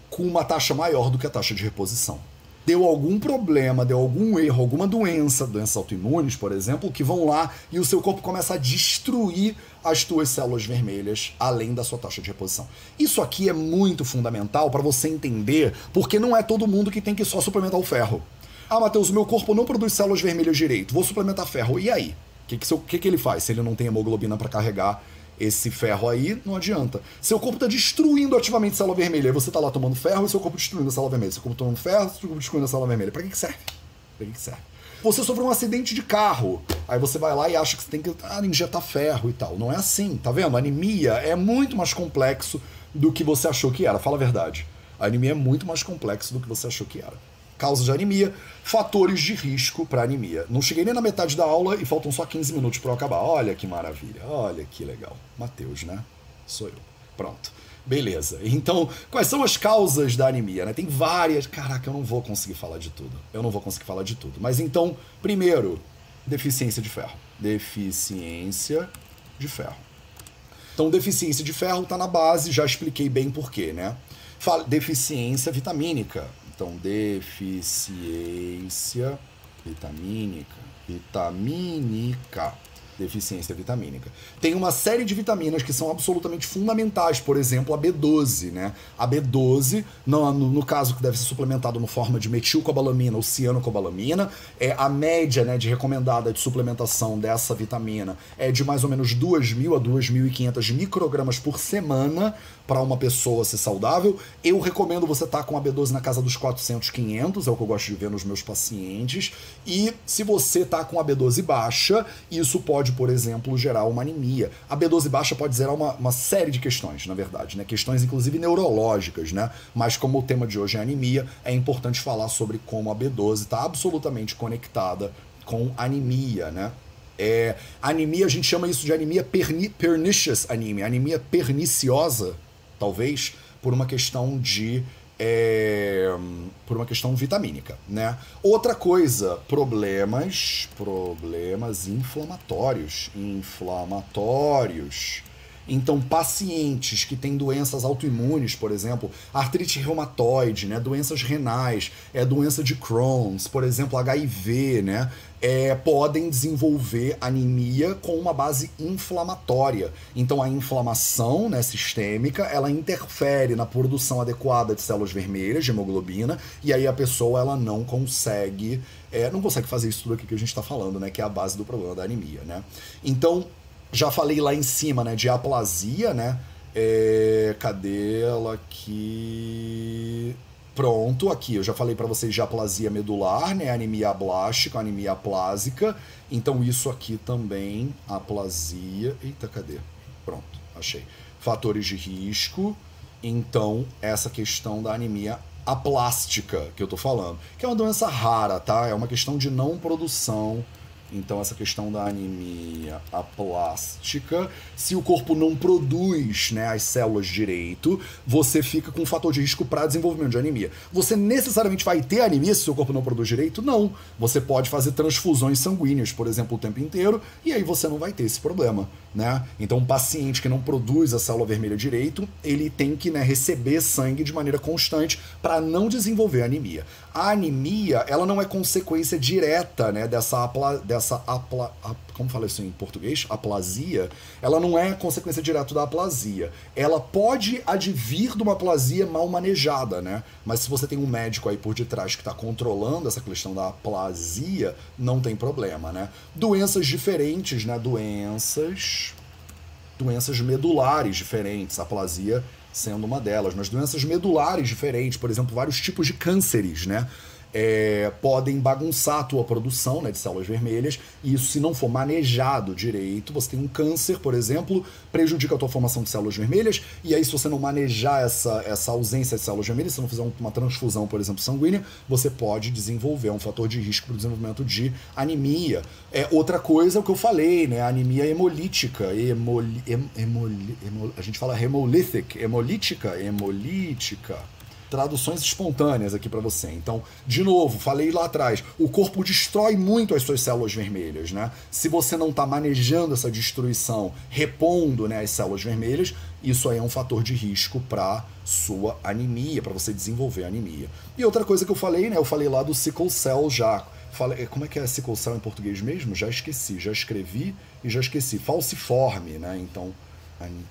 com uma taxa maior do que a taxa de reposição deu algum problema, deu algum erro, alguma doença, doenças autoimunes, por exemplo, que vão lá e o seu corpo começa a destruir as tuas células vermelhas, além da sua taxa de reposição. Isso aqui é muito fundamental para você entender, porque não é todo mundo que tem que só suplementar o ferro. Ah, Matheus, o meu corpo não produz células vermelhas direito, vou suplementar ferro. E aí? O que, que, que, que ele faz se ele não tem hemoglobina para carregar esse ferro aí, não adianta. Seu corpo está destruindo ativamente célula vermelha. Você está lá tomando ferro e seu corpo destruindo a célula vermelha. Seu corpo tomando ferro, seu corpo destruindo a célula vermelha. Para que, que serve? Para que, que serve? Você sofreu um acidente de carro. Aí você vai lá e acha que você tem que ah, injetar ferro e tal. Não é assim, tá vendo? A anemia é muito mais complexo do que você achou que era. Fala a verdade. A anemia é muito mais complexo do que você achou que era. Causa de anemia, fatores de risco para anemia. Não cheguei nem na metade da aula e faltam só 15 minutos para eu acabar. Olha que maravilha, olha que legal. Mateus, né? Sou eu. Pronto. Beleza. Então, quais são as causas da anemia? Né? Tem várias. Caraca, eu não vou conseguir falar de tudo. Eu não vou conseguir falar de tudo. Mas então, primeiro, deficiência de ferro. Deficiência de ferro. Então, deficiência de ferro está na base, já expliquei bem porquê, né? Deficiência vitamínica. Então, deficiência vitamínica. Vitamínica deficiência vitamínica. Tem uma série de vitaminas que são absolutamente fundamentais, por exemplo, a B12, né? A B12, no, no, caso que deve ser suplementado no forma de metilcobalamina ou cianocobalamina, é a média, né, de recomendada de suplementação dessa vitamina é de mais ou menos 2.000 a 2.500 microgramas por semana para uma pessoa ser saudável. Eu recomendo você estar tá com a B12 na casa dos 400, 500, é o que eu gosto de ver nos meus pacientes. E se você está com a B12 baixa, isso pode, por exemplo, gerar uma anemia. A B12 baixa pode gerar uma, uma série de questões, na verdade, né? Questões inclusive neurológicas, né? Mas como o tema de hoje é anemia, é importante falar sobre como a B12 está absolutamente conectada com anemia, né? É, anemia, a gente chama isso de anemia perni pernicious anemia, anemia perniciosa, talvez por uma questão de é, por uma questão vitamínica, né? Outra coisa, problemas, problemas inflamatórios, inflamatórios. Então, pacientes que têm doenças autoimunes, por exemplo, artrite reumatoide, né, doenças renais, é doença de Crohn's, por exemplo, HIV, né, é, podem desenvolver anemia com uma base inflamatória. Então, a inflamação né, sistêmica, ela interfere na produção adequada de células vermelhas, de hemoglobina, e aí a pessoa ela não consegue, é, não consegue fazer isso tudo aqui que a gente está falando, né, que é a base do problema da anemia, né. Então, já falei lá em cima, né, de aplasia, né? É, cadê ela aqui? Pronto, aqui eu já falei para vocês de aplasia medular, né? Anemia ablástica, anemia aplásica. Então isso aqui também, aplasia. Eita, cadê? Pronto, achei. Fatores de risco. Então, essa questão da anemia aplástica que eu tô falando, que é uma doença rara, tá? É uma questão de não produção então, essa questão da anemia aplástica, se o corpo não produz né, as células direito, você fica com um fator de risco para desenvolvimento de anemia. Você necessariamente vai ter anemia se o seu corpo não produz direito? Não. Você pode fazer transfusões sanguíneas, por exemplo, o tempo inteiro, e aí você não vai ter esse problema. Né? Então, um paciente que não produz a célula vermelha direito, ele tem que né, receber sangue de maneira constante para não desenvolver anemia. A anemia, ela não é consequência direta né, dessa, apla, dessa apla, ap, como fala isso em português? Aplasia. Ela não é consequência direta da aplasia. Ela pode advir de uma aplasia mal manejada, né? Mas se você tem um médico aí por detrás que está controlando essa questão da aplasia, não tem problema, né? Doenças diferentes, né? Doenças doenças medulares diferentes, aplasia sendo uma delas, mas doenças medulares diferentes, por exemplo, vários tipos de cânceres, né? É, podem bagunçar a tua produção né, de células vermelhas, e isso, se não for manejado direito, você tem um câncer, por exemplo, prejudica a tua formação de células vermelhas, e aí, se você não manejar essa, essa ausência de células vermelhas, se não fizer uma transfusão, por exemplo, sanguínea, você pode desenvolver um fator de risco para o desenvolvimento de anemia. É, outra coisa é o que eu falei, né? A anemia hemolítica. Hemoli, hem, hemoli, hemol, a gente fala hemolítica, hemolítica traduções espontâneas aqui para você. Então, de novo, falei lá atrás, o corpo destrói muito as suas células vermelhas, né? Se você não está manejando essa destruição, repondo né, as células vermelhas, isso aí é um fator de risco para sua anemia, para você desenvolver anemia. E outra coisa que eu falei, né? Eu falei lá do sickle cell já. Falei, como é que é sickle cell em português mesmo? Já esqueci, já escrevi e já esqueci. Falciforme, né? Então,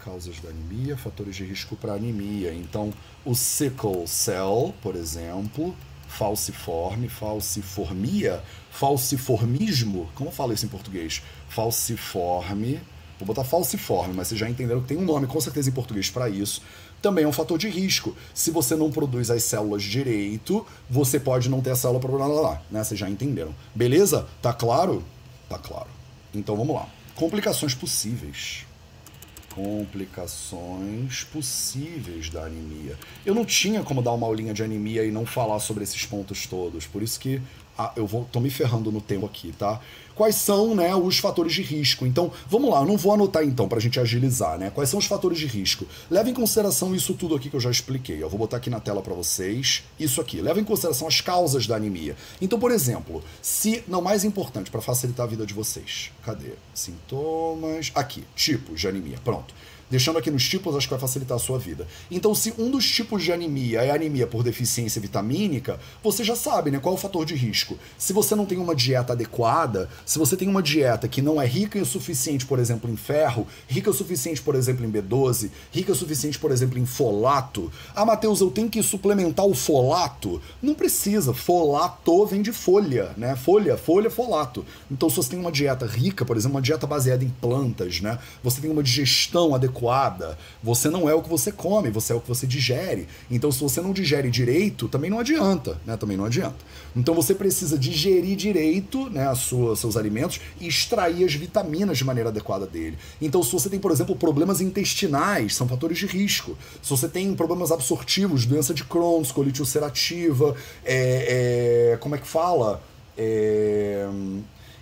causas da anemia, fatores de risco para anemia. Então, o sickle cell, por exemplo, falciforme, falciformia, falciformismo, como eu falo isso em português? Falciforme, vou botar falciforme, mas vocês já entenderam que tem um nome com certeza em português para isso. Também é um fator de risco. Se você não produz as células direito, você pode não ter a célula para lá, lá, né? Vocês já entenderam. Beleza? Tá claro? Tá claro. Então vamos lá. Complicações possíveis complicações possíveis da anemia. Eu não tinha como dar uma aulinha de anemia e não falar sobre esses pontos todos, por isso que ah, eu vou, tô me ferrando no tempo aqui, tá? Quais são, né, os fatores de risco? Então, vamos lá, eu não vou anotar então pra gente agilizar, né? Quais são os fatores de risco? Leva em consideração isso tudo aqui que eu já expliquei. Eu vou botar aqui na tela para vocês. Isso aqui. Leva em consideração as causas da anemia. Então, por exemplo, se não mais importante para facilitar a vida de vocês. Cadê? Sintomas. Aqui, tipos de anemia. Pronto. Deixando aqui nos tipos, acho que vai facilitar a sua vida. Então, se um dos tipos de anemia é anemia por deficiência vitamínica, você já sabe, né? Qual é o fator de risco? Se você não tem uma dieta adequada, se você tem uma dieta que não é rica o suficiente, por exemplo, em ferro, rica o suficiente, por exemplo, em B12, rica o suficiente, por exemplo, em folato. Ah, Matheus, eu tenho que suplementar o folato? Não precisa. Folato vem de folha, né? Folha, folha, folato. Então, se você tem uma dieta rica, por exemplo, uma dieta baseada em plantas, né? Você tem uma digestão adequada adequada. Você não é o que você come, você é o que você digere. Então, se você não digere direito, também não adianta, né? Também não adianta. Então, você precisa digerir direito, né, a sua, seus alimentos e extrair as vitaminas de maneira adequada dele. Então, se você tem, por exemplo, problemas intestinais, são fatores de risco. Se você tem problemas absortivos, doença de Crohn, colite ulcerativa, é, é, como é que fala? É,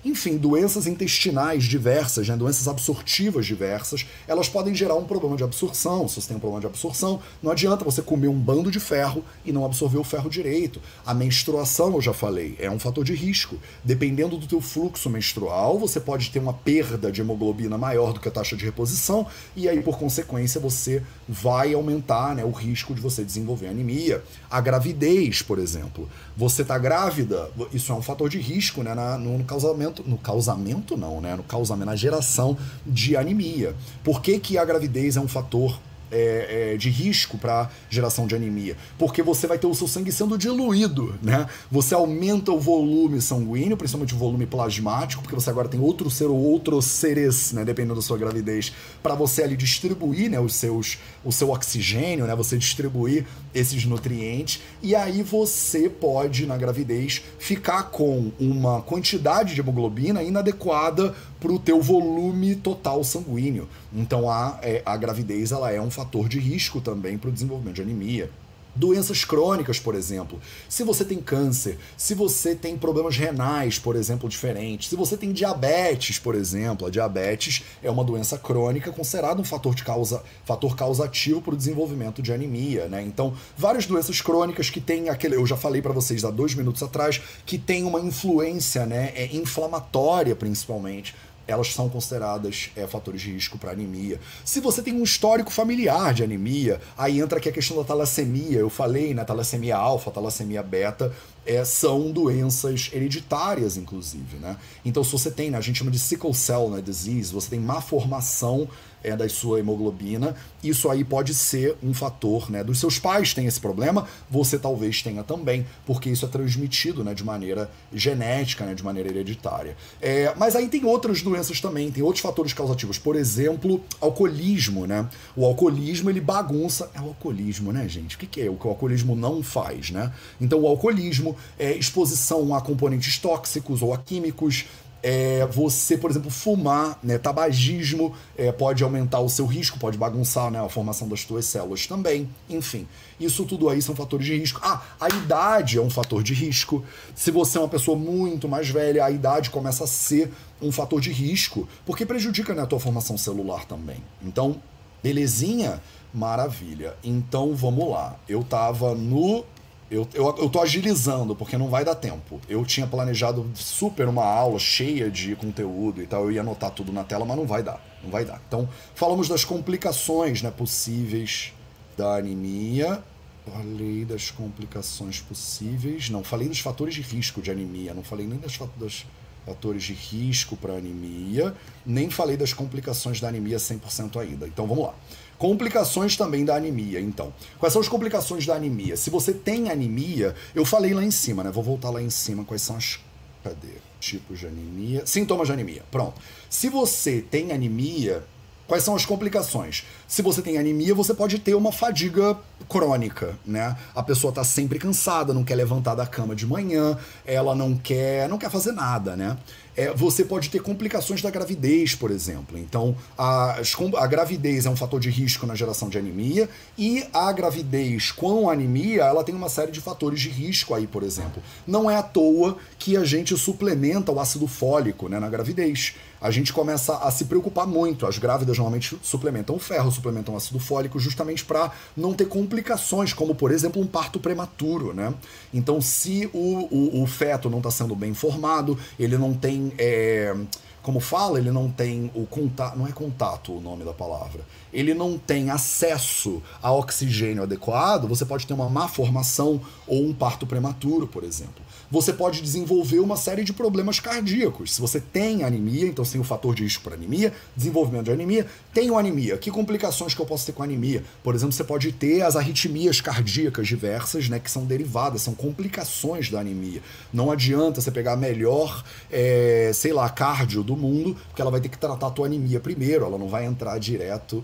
enfim, doenças intestinais diversas, né, doenças absortivas diversas, elas podem gerar um problema de absorção. Se você tem um problema de absorção, não adianta você comer um bando de ferro e não absorver o ferro direito. A menstruação, eu já falei, é um fator de risco. Dependendo do teu fluxo menstrual, você pode ter uma perda de hemoglobina maior do que a taxa de reposição e aí, por consequência, você vai aumentar né, o risco de você desenvolver anemia. A gravidez, por exemplo. Você está grávida, isso é um fator de risco né, na, no, causamento causamento, no causamento não, né? No causamento, na geração de anemia. Por que, que a gravidez é um fator é, é, de risco para geração de anemia, porque você vai ter o seu sangue sendo diluído, né? Você aumenta o volume sanguíneo, principalmente o volume plasmático, porque você agora tem outro ser ou outros seres, né? Dependendo da sua gravidez, para você ali distribuir, né? Os seus, o seu oxigênio, né? Você distribuir esses nutrientes e aí você pode na gravidez ficar com uma quantidade de hemoglobina inadequada para o teu volume total sanguíneo. Então a, é, a gravidez ela é um fator de risco também para o desenvolvimento de anemia. Doenças crônicas, por exemplo. Se você tem câncer, se você tem problemas renais, por exemplo, diferentes, se você tem diabetes, por exemplo, a diabetes é uma doença crônica considerada um fator de causa, fator causativo para o desenvolvimento de anemia, né? Então, várias doenças crônicas que têm aquele, eu já falei para vocês há dois minutos atrás, que tem uma influência, né, é, inflamatória principalmente elas são consideradas é, fatores de risco para anemia. Se você tem um histórico familiar de anemia, aí entra aqui a questão da talassemia. Eu falei, né? Talassemia alfa, talassemia beta, é, são doenças hereditárias, inclusive, né? Então, se você tem, né, a gente chama de sickle cell né, disease, você tem má formação é, da sua hemoglobina, isso aí pode ser um fator, né? Dos seus pais têm esse problema, você talvez tenha também, porque isso é transmitido, né, de maneira genética, né, de maneira hereditária. É, mas aí tem outras doenças também, tem outros fatores causativos, por exemplo, alcoolismo, né? O alcoolismo ele bagunça, é o alcoolismo, né, gente? O que, que é o que o alcoolismo não faz, né? Então, o alcoolismo é exposição a componentes tóxicos ou a químicos, é, você, por exemplo, fumar, né, tabagismo é, pode aumentar o seu risco, pode bagunçar né, a formação das suas células também. Enfim, isso tudo aí são fatores de risco. Ah, a idade é um fator de risco. Se você é uma pessoa muito mais velha, a idade começa a ser um fator de risco, porque prejudica né, a tua formação celular também. Então, belezinha? Maravilha. Então vamos lá. Eu tava no eu, eu, eu tô agilizando, porque não vai dar tempo. Eu tinha planejado super uma aula cheia de conteúdo e tal, eu ia anotar tudo na tela, mas não vai dar. Não vai dar. Então, falamos das complicações né, possíveis da anemia. Falei das complicações possíveis. Não, falei dos fatores de risco de anemia. Não falei nem das, das Fatores de risco para anemia. Nem falei das complicações da anemia 100% ainda. Então vamos lá. Complicações também da anemia, então. Quais são as complicações da anemia? Se você tem anemia, eu falei lá em cima, né? Vou voltar lá em cima. Quais são as. Cadê? Tipos de anemia. Sintomas de anemia. Pronto. Se você tem anemia, Quais são as complicações? Se você tem anemia, você pode ter uma fadiga crônica, né? A pessoa está sempre cansada, não quer levantar da cama de manhã, ela não quer, não quer fazer nada, né? É, você pode ter complicações da gravidez, por exemplo. Então, a, a gravidez é um fator de risco na geração de anemia e a gravidez com anemia, ela tem uma série de fatores de risco aí, por exemplo. Não é à toa que a gente suplementa o ácido fólico né, na gravidez a gente começa a se preocupar muito. As grávidas normalmente suplementam ferro, suplementam ácido fólico, justamente para não ter complicações, como por exemplo um parto prematuro, né? Então, se o, o, o feto não está sendo bem formado, ele não tem. É, como fala, ele não tem o contato, não é contato o nome da palavra. Ele não tem acesso a oxigênio adequado, você pode ter uma má formação ou um parto prematuro, por exemplo você pode desenvolver uma série de problemas cardíacos. Se você tem anemia, então você tem o fator de risco para anemia, desenvolvimento de anemia, tenho anemia. Que complicações que eu posso ter com anemia? Por exemplo, você pode ter as arritmias cardíacas diversas, né, que são derivadas, são complicações da anemia. Não adianta você pegar a melhor, é, sei lá, cardio do mundo, porque ela vai ter que tratar a tua anemia primeiro, ela não vai entrar direto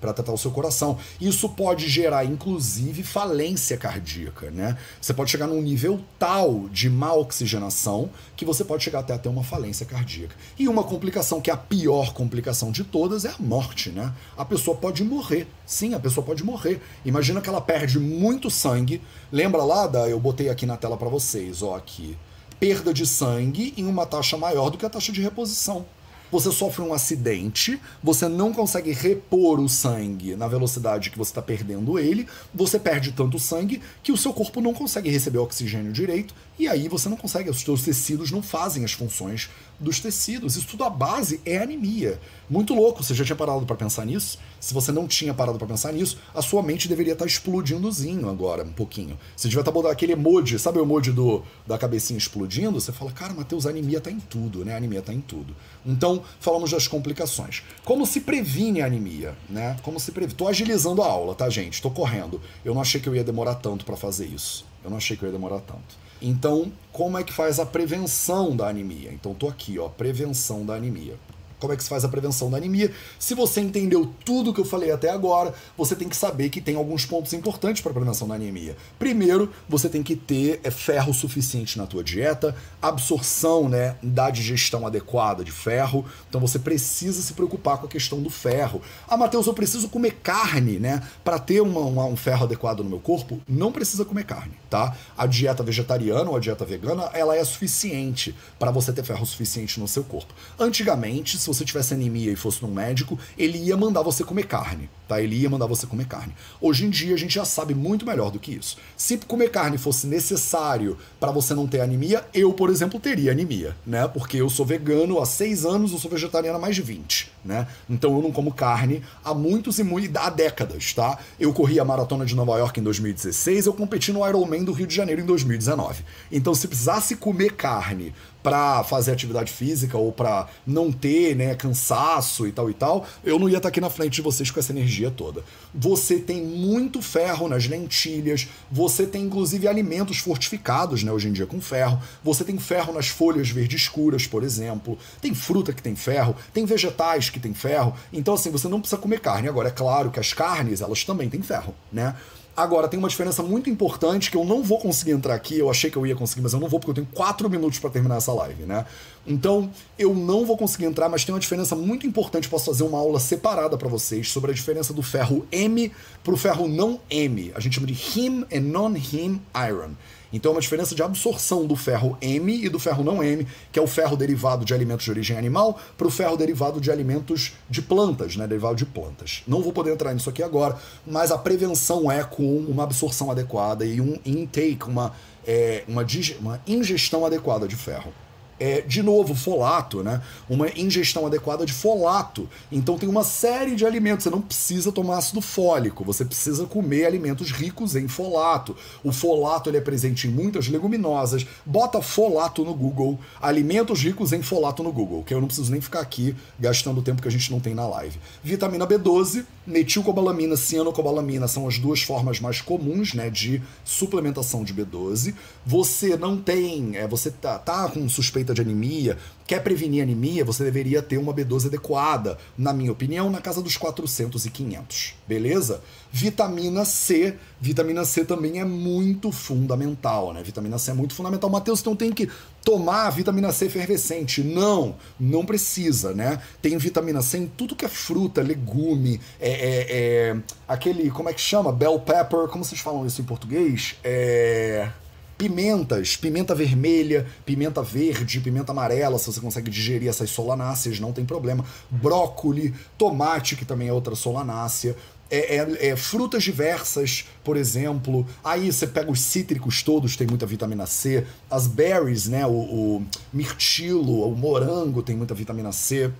para tratar o seu coração. Isso pode gerar, inclusive, falência cardíaca, né? Você pode chegar num nível tal de má oxigenação que você pode chegar até a ter uma falência cardíaca. E uma complicação que é a pior complicação de todas é a morte, né? A pessoa pode morrer. Sim, a pessoa pode morrer. Imagina que ela perde muito sangue. Lembra lá da eu botei aqui na tela para vocês, ó, aqui. Perda de sangue em uma taxa maior do que a taxa de reposição você sofre um acidente, você não consegue repor o sangue na velocidade que você está perdendo ele, você perde tanto sangue que o seu corpo não consegue receber oxigênio direito e aí você não consegue, os seus tecidos não fazem as funções dos tecidos. Isso tudo a base é anemia. Muito louco, você já tinha parado para pensar nisso? Se você não tinha parado para pensar nisso, a sua mente deveria estar tá explodindozinho agora, um pouquinho. Você devia estar botando aquele emoji, sabe o emoji do, da cabecinha explodindo? Você fala, cara, Matheus, a anemia tá em tudo, né? A anemia tá em tudo. Então, falamos das complicações. Como se previne a anemia, né? Como se previne. Tô agilizando a aula, tá, gente? Tô correndo. Eu não achei que eu ia demorar tanto para fazer isso. Eu não achei que eu ia demorar tanto. Então, como é que faz a prevenção da anemia? Então, tô aqui, ó, prevenção da anemia como é que se faz a prevenção da anemia. Se você entendeu tudo que eu falei até agora, você tem que saber que tem alguns pontos importantes para a prevenção da anemia. Primeiro, você tem que ter é, ferro suficiente na tua dieta, absorção né, da digestão adequada de ferro. Então você precisa se preocupar com a questão do ferro. Ah, Matheus, eu preciso comer carne, né? Para ter uma, uma, um ferro adequado no meu corpo? Não precisa comer carne, tá? A dieta vegetariana ou a dieta vegana, ela é suficiente para você ter ferro suficiente no seu corpo. Antigamente, se você tivesse anemia e fosse num médico, ele ia mandar você comer carne, tá? Ele ia mandar você comer carne. Hoje em dia a gente já sabe muito melhor do que isso. Se comer carne fosse necessário para você não ter anemia, eu, por exemplo, teria anemia, né? Porque eu sou vegano há seis anos, eu sou vegetariano há mais de 20, né? Então eu não como carne há muitos e muitos, há décadas, tá? Eu corri a maratona de Nova York em 2016, eu competi no Ironman do Rio de Janeiro em 2019. Então se precisasse comer carne para fazer atividade física ou para não ter, né, cansaço e tal e tal, eu não ia estar tá aqui na frente de vocês com essa energia toda. Você tem muito ferro nas lentilhas, você tem inclusive alimentos fortificados, né, hoje em dia com ferro. Você tem ferro nas folhas verdes escuras, por exemplo. Tem fruta que tem ferro, tem vegetais que tem ferro. Então assim, você não precisa comer carne. Agora é claro que as carnes, elas também têm ferro, né? Agora, tem uma diferença muito importante que eu não vou conseguir entrar aqui. Eu achei que eu ia conseguir, mas eu não vou porque eu tenho quatro minutos para terminar essa live, né? Então, eu não vou conseguir entrar, mas tem uma diferença muito importante. Posso fazer uma aula separada para vocês sobre a diferença do ferro M para o ferro não M. A gente chama de Him and Non-Him Iron. Então é uma diferença de absorção do ferro M e do ferro não M, que é o ferro derivado de alimentos de origem animal, para o ferro derivado de alimentos de plantas, né, derivado de plantas. Não vou poder entrar nisso aqui agora, mas a prevenção é com uma absorção adequada e um intake, uma, é, uma, uma ingestão adequada de ferro. É, de novo, folato, né? Uma ingestão adequada de folato. Então tem uma série de alimentos. Você não precisa tomar ácido fólico, você precisa comer alimentos ricos em folato. O folato ele é presente em muitas leguminosas. Bota folato no Google, alimentos ricos em folato no Google, que eu não preciso nem ficar aqui gastando tempo que a gente não tem na live. Vitamina B12, metilcobalamina, cianocobalamina são as duas formas mais comuns, né, de suplementação de B12. Você não tem, é, você tá, tá com suspeita de anemia, quer prevenir anemia, você deveria ter uma B12 adequada, na minha opinião, na casa dos 400 e 500, beleza? Vitamina C, vitamina C também é muito fundamental, né? Vitamina C é muito fundamental. Matheus, então tem que tomar vitamina C efervescente. Não, não precisa, né? Tem vitamina C em tudo que é fruta, legume, é, é, é aquele, como é que chama? Bell pepper, como vocês falam isso em português? É pimentas, pimenta vermelha, pimenta verde, pimenta amarela, se você consegue digerir essas solanáceas, não tem problema. Brócoli, tomate, que também é outra solanácea. É, é, é, frutas diversas, por exemplo. Aí você pega os cítricos todos, tem muita vitamina C. As berries, né? O, o mirtilo, o morango tem muita vitamina C.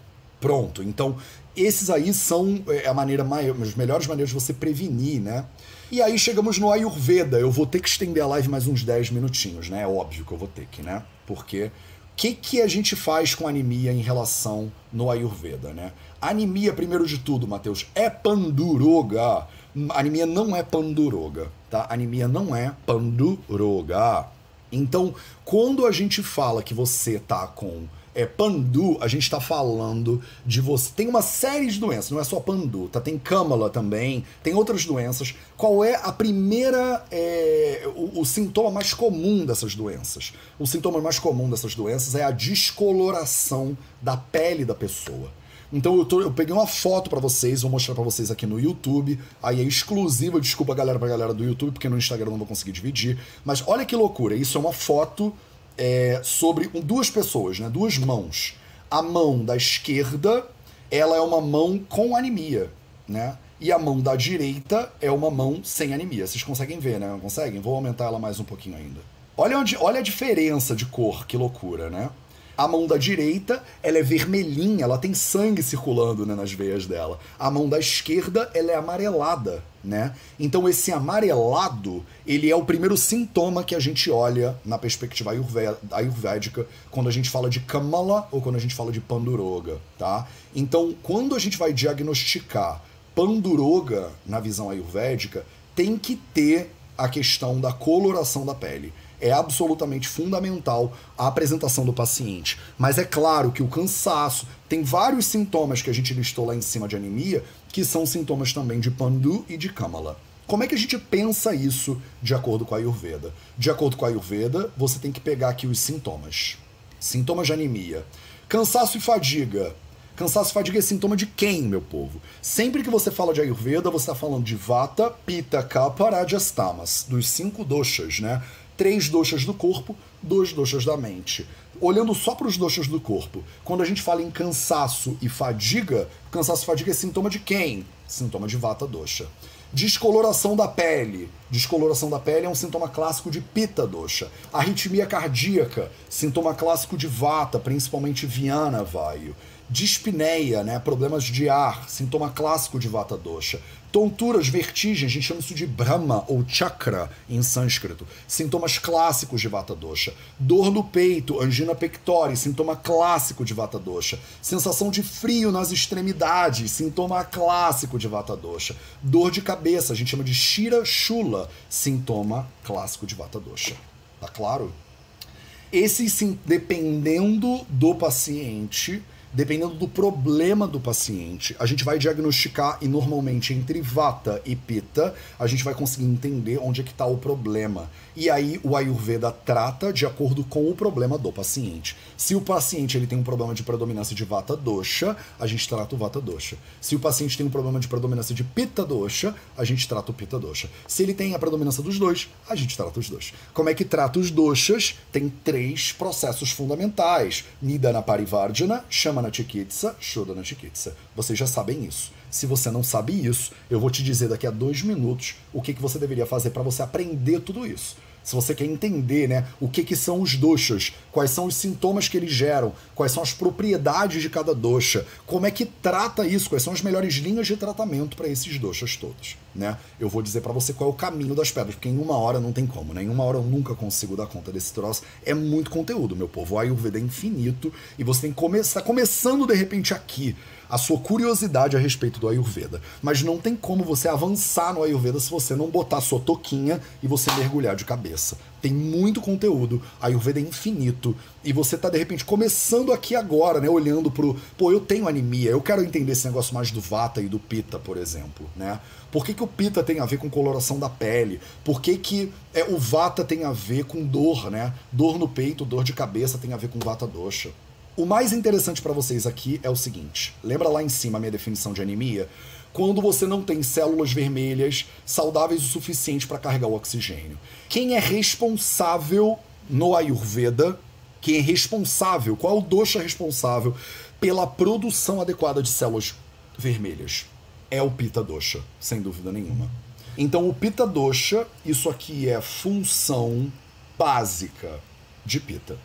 Pronto. Então, esses aí são é, a maneira mais, as melhores maneiras de você prevenir, né? E aí chegamos no Ayurveda. Eu vou ter que estender a live mais uns 10 minutinhos, né? É óbvio que eu vou ter que, né? Porque o que, que a gente faz com anemia em relação no Ayurveda, né? Anemia, primeiro de tudo, Matheus, é panduroga. Anemia não é panduroga, tá? Anemia não é panduroga. Então, quando a gente fala que você tá com é, pandu, a gente está falando de você. Tem uma série de doenças, não é só pandu, tá? Tem câmala também, tem outras doenças. Qual é a primeira. É, o, o, sintoma mais comum dessas doenças? O sintoma mais comum dessas doenças é a descoloração da pele da pessoa. Então eu, tô, eu peguei uma foto para vocês, vou mostrar para vocês aqui no YouTube. Aí é exclusiva, desculpa galera pra galera do YouTube, porque no Instagram eu não vou conseguir dividir. Mas olha que loucura, isso é uma foto é, sobre duas pessoas, né? duas mãos. A mão da esquerda, ela é uma mão com anemia, né? E a mão da direita é uma mão sem anemia. Vocês conseguem ver, né? Conseguem? Vou aumentar ela mais um pouquinho ainda. Olha, onde, olha a diferença de cor, que loucura, né? A mão da direita, ela é vermelhinha, ela tem sangue circulando né, nas veias dela. A mão da esquerda, ela é amarelada, né? Então esse amarelado, ele é o primeiro sintoma que a gente olha na perspectiva ayurvédica quando a gente fala de Kamala ou quando a gente fala de Panduroga, tá? Então, quando a gente vai diagnosticar Panduroga na visão ayurvédica, tem que ter a questão da coloração da pele é absolutamente fundamental a apresentação do paciente. Mas é claro que o cansaço tem vários sintomas que a gente listou lá em cima de anemia, que são sintomas também de Pandu e de Kamala. Como é que a gente pensa isso de acordo com a Ayurveda? De acordo com a Ayurveda, você tem que pegar aqui os sintomas. Sintomas de anemia. Cansaço e fadiga. Cansaço e fadiga é sintoma de quem, meu povo? Sempre que você fala de Ayurveda, você está falando de Vata, Pitta, Kapha, Rajas, Tamas, dos cinco doshas, né? Três doxas do corpo, dois doxas da mente. Olhando só para os doxas do corpo, quando a gente fala em cansaço e fadiga, cansaço e fadiga é sintoma de quem? Sintoma de vata doxa. Descoloração da pele. Descoloração da pele é um sintoma clássico de pita doxa. Arritmia cardíaca, sintoma clássico de vata, principalmente viana vaio. Dispneia, né, problemas de ar, sintoma clássico de vata dosha. Tonturas, vertigens, a gente chama isso de Brahma ou Chakra em sânscrito. Sintomas clássicos de Vata Dosha. Dor no peito, angina pectori, sintoma clássico de Vata Dosha. Sensação de frio nas extremidades, sintoma clássico de Vata Dosha. Dor de cabeça, a gente chama de Shira Shula, sintoma clássico de Vata Dosha. Tá claro? Esse, dependendo do paciente, Dependendo do problema do paciente, a gente vai diagnosticar e normalmente entre vata e pitta, a gente vai conseguir entender onde é que está o problema. E aí o Ayurveda trata de acordo com o problema do paciente. Se o paciente ele tem um problema de predominância de vata dosha, a gente trata o vata dosha. Se o paciente tem um problema de predominância de pitta dosha, a gente trata o pitta dosha. Se ele tem a predominância dos dois, a gente trata os dois. Como é que trata os doshas? Tem três processos fundamentais. Nidana Parivardhana, chama Shamana Chikitsa, Shodana Chikitsa. Vocês já sabem isso. Se você não sabe isso, eu vou te dizer daqui a dois minutos o que, que você deveria fazer para você aprender tudo isso. Se você quer entender né, o que, que são os doshas, quais são os sintomas que eles geram, quais são as propriedades de cada dosha, como é que trata isso, quais são as melhores linhas de tratamento para esses doshas todos. Né? Eu vou dizer para você qual é o caminho das pedras, porque em uma hora não tem como, né? Em uma hora eu nunca consigo dar conta desse troço. É muito conteúdo, meu povo. O Ayurveda é infinito e você tem que começar, tá começando de repente aqui a sua curiosidade a respeito do Ayurveda. Mas não tem como você avançar no Ayurveda se você não botar sua toquinha e você mergulhar de cabeça. Tem muito conteúdo, Ayurveda é infinito, e você tá de repente começando aqui agora, né, olhando pro, pô, eu tenho anemia, eu quero entender esse negócio mais do Vata e do Pitta, por exemplo, né? Por que, que o Pitta tem a ver com coloração da pele? Por que, que é, o Vata tem a ver com dor, né? Dor no peito, dor de cabeça tem a ver com Vata Dosha. O mais interessante para vocês aqui é o seguinte: lembra lá em cima a minha definição de anemia? Quando você não tem células vermelhas saudáveis o suficiente para carregar o oxigênio. Quem é responsável no Ayurveda? Quem é responsável? Qual é o dosha responsável pela produção adequada de células vermelhas? É o Pitta Dosha, sem dúvida nenhuma. Então, o Pitta Dosha, isso aqui é função básica de Pitta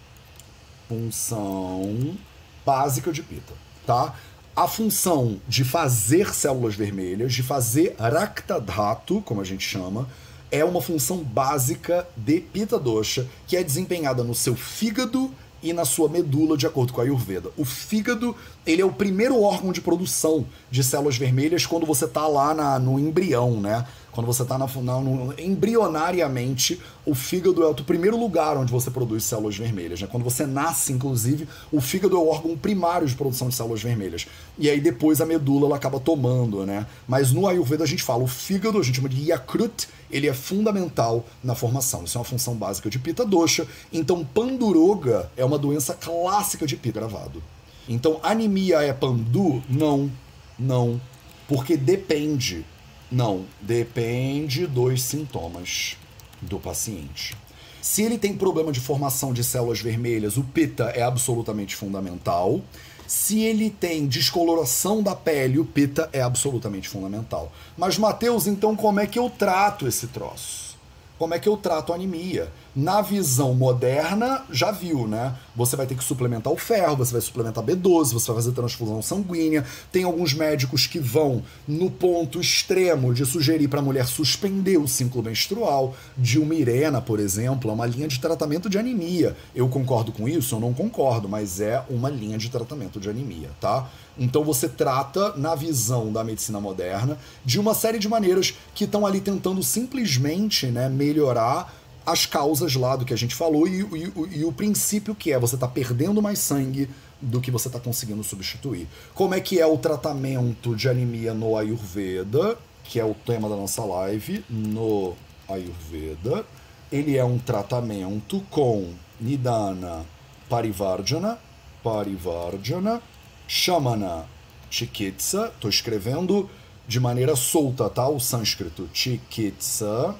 função básica de Pita, tá? A função de fazer células vermelhas, de fazer Raktadhatu, como a gente chama, é uma função básica de Pita Dosha, que é desempenhada no seu fígado e na sua medula, de acordo com a Ayurveda. O fígado, ele é o primeiro órgão de produção de células vermelhas quando você está lá na, no embrião, né? Quando você está na, na, no, embrionariamente, o fígado é o primeiro lugar onde você produz células vermelhas. Né? Quando você nasce, inclusive, o fígado é o órgão primário de produção de células vermelhas. E aí depois a medula ela acaba tomando, né? Mas no Ayurveda a gente fala, o fígado, a gente chama de Yakrut, ele é fundamental na formação. Isso é uma função básica de Pitta Dosha. Então, Panduroga é uma doença clássica de Pitta gravado. Então, anemia é Pandu? Não, não. Porque depende não, depende dos sintomas do paciente. Se ele tem problema de formação de células vermelhas, o PITA é absolutamente fundamental. Se ele tem descoloração da pele, o PITA é absolutamente fundamental. Mas, Mateus, então como é que eu trato esse troço? Como é que eu trato anemia? Na visão moderna, já viu, né? Você vai ter que suplementar o ferro, você vai suplementar B12, você vai fazer transfusão sanguínea. Tem alguns médicos que vão no ponto extremo de sugerir para a mulher suspender o ciclo menstrual. Dilmirena, por exemplo, é uma linha de tratamento de anemia. Eu concordo com isso? Eu não concordo, mas é uma linha de tratamento de anemia, tá? Então você trata, na visão da medicina moderna, de uma série de maneiras que estão ali tentando simplesmente né, melhorar as causas lá do que a gente falou e, e, e o princípio que é você está perdendo mais sangue do que você está conseguindo substituir. Como é que é o tratamento de anemia no Ayurveda, que é o tema da nossa live, no Ayurveda? Ele é um tratamento com Nidana Parivardhana, Parivardhana, Shamana Chikitsa, estou escrevendo de maneira solta, tá? O sânscrito Chikitsa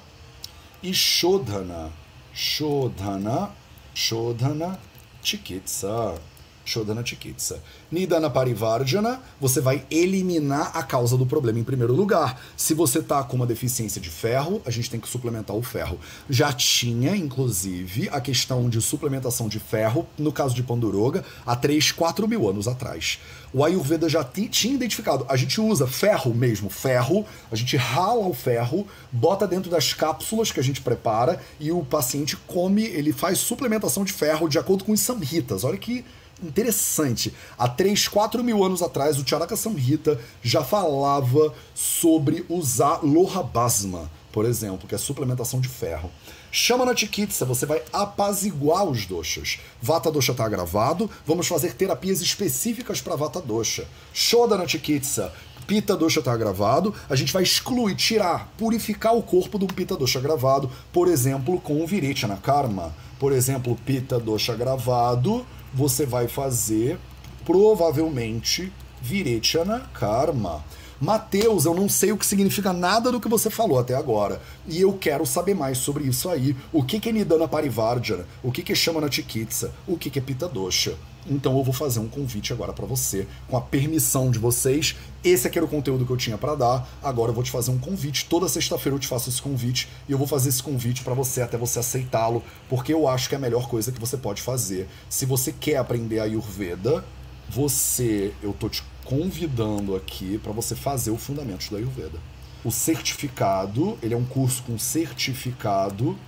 ishōdhana, shodhana, shodhana, chickitsa. Shodhana Chikitsa. Nidana Parivardhana, você vai eliminar a causa do problema em primeiro lugar. Se você tá com uma deficiência de ferro, a gente tem que suplementar o ferro. Já tinha, inclusive, a questão de suplementação de ferro, no caso de Panduroga, há 3, 4 mil anos atrás. O Ayurveda já tinha identificado. A gente usa ferro mesmo, ferro, a gente rala o ferro, bota dentro das cápsulas que a gente prepara e o paciente come, ele faz suplementação de ferro de acordo com os samhitas. Olha que interessante. Há 3, 4 mil anos atrás, o Charaka Samhita já falava sobre usar Lohabasma, por exemplo, que é suplementação de ferro. Chama na Chikitsa, você vai apaziguar os doshas. Vata dosha está agravado, vamos fazer terapias específicas para Vata dosha. Shodana Chikitsa, Pita dosha está agravado, a gente vai excluir, tirar, purificar o corpo do Pita dosha agravado, por exemplo, com o Virechana Karma. Por exemplo, Pita dosha agravado, você vai fazer provavelmente Virechana Karma. Mateus, eu não sei o que significa nada do que você falou até agora. E eu quero saber mais sobre isso aí. O que, que é Nidana Parivardhana? O que, que é Shamana Chikitsa? O que, que é Pita Dosha? Então eu vou fazer um convite agora para você, com a permissão de vocês, Esse aqui era o conteúdo que eu tinha para dar. Agora eu vou te fazer um convite. Toda sexta-feira eu te faço esse convite e eu vou fazer esse convite para você até você aceitá-lo, porque eu acho que é a melhor coisa que você pode fazer. Se você quer aprender a Ayurveda, você, eu tô te convidando aqui para você fazer o Fundamentos da Ayurveda. O certificado, ele é um curso com certificado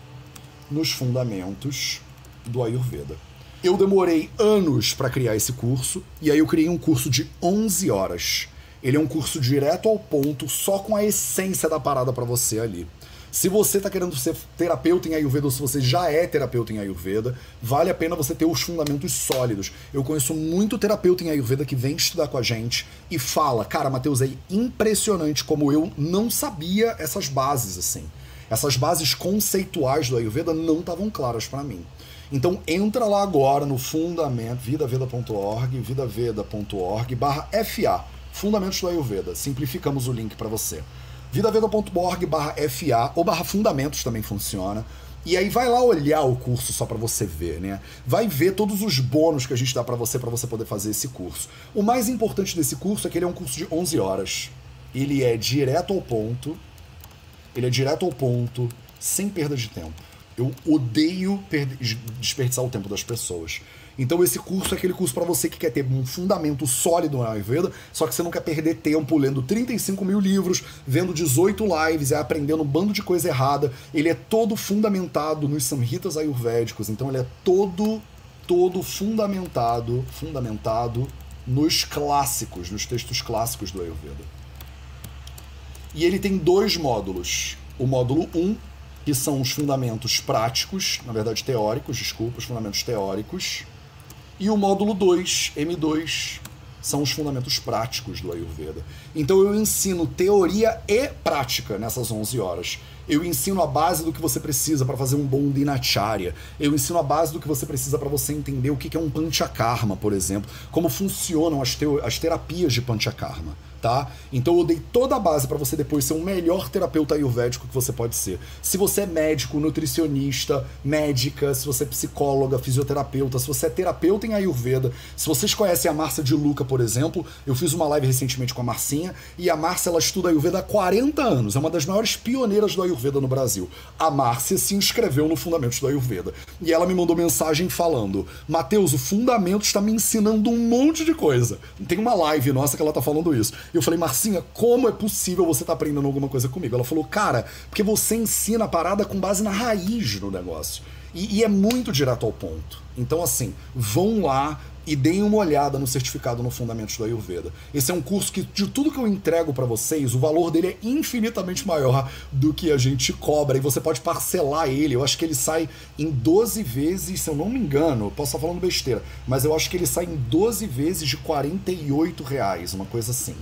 nos fundamentos do Ayurveda. Eu demorei anos para criar esse curso e aí eu criei um curso de 11 horas ele é um curso direto ao ponto, só com a essência da parada para você ali. Se você está querendo ser terapeuta em Ayurveda ou se você já é terapeuta em Ayurveda, vale a pena você ter os fundamentos sólidos. Eu conheço muito terapeuta em Ayurveda que vem estudar com a gente e fala: Cara, Matheus, é impressionante como eu não sabia essas bases assim. Essas bases conceituais do Ayurveda não estavam claras para mim. Então entra lá agora no fundamento vidaveda.org, vidaveda.org/fa Fundamentos do Ayurveda. Simplificamos o link para você. vidaveda.org FA ou barra Fundamentos também funciona. E aí vai lá olhar o curso só para você ver, né? Vai ver todos os bônus que a gente dá para você para você poder fazer esse curso. O mais importante desse curso é que ele é um curso de 11 horas. Ele é direto ao ponto. Ele é direto ao ponto, sem perda de tempo. Eu odeio desperdiçar o tempo das pessoas. Então esse curso é aquele curso para você que quer ter um fundamento sólido na Ayurveda, só que você não quer perder tempo lendo 35 mil livros, vendo 18 lives e aprendendo um bando de coisa errada. Ele é todo fundamentado nos samhitas ayurvédicos, então ele é todo, todo fundamentado, fundamentado nos clássicos, nos textos clássicos do Ayurveda. E ele tem dois módulos. O módulo 1, um, que são os fundamentos práticos, na verdade teóricos, desculpa, os fundamentos teóricos, e o módulo 2, M2, são os fundamentos práticos do Ayurveda. Então eu ensino teoria e prática nessas 11 horas. Eu ensino a base do que você precisa para fazer um bom dinacharya. Eu ensino a base do que você precisa para você entender o que é um panchakarma, por exemplo, como funcionam as, as terapias de panchakarma tá? Então eu dei toda a base para você depois ser o melhor terapeuta ayurvédico que você pode ser. Se você é médico, nutricionista, médica, se você é psicóloga, fisioterapeuta, se você é terapeuta em ayurveda, se vocês conhecem a Márcia de Luca, por exemplo, eu fiz uma live recentemente com a Marcinha e a Márcia ela estuda ayurveda há 40 anos, é uma das maiores pioneiras do ayurveda no Brasil. A Márcia se inscreveu no Fundamentos do Ayurveda e ela me mandou mensagem falando: "Mateus, o Fundamentos está me ensinando um monte de coisa". Tem uma live nossa que ela tá falando isso. Eu falei, Marcinha, como é possível você estar tá aprendendo alguma coisa comigo? Ela falou, cara, porque você ensina a parada com base na raiz do negócio. E, e é muito direto ao ponto. Então, assim, vão lá, e deem uma olhada no certificado no Fundamentos do Ayurveda. Esse é um curso que, de tudo que eu entrego para vocês, o valor dele é infinitamente maior do que a gente cobra e você pode parcelar ele. Eu acho que ele sai em 12 vezes, se eu não me engano, posso estar falando besteira, mas eu acho que ele sai em 12 vezes de 48 reais, uma coisa assim.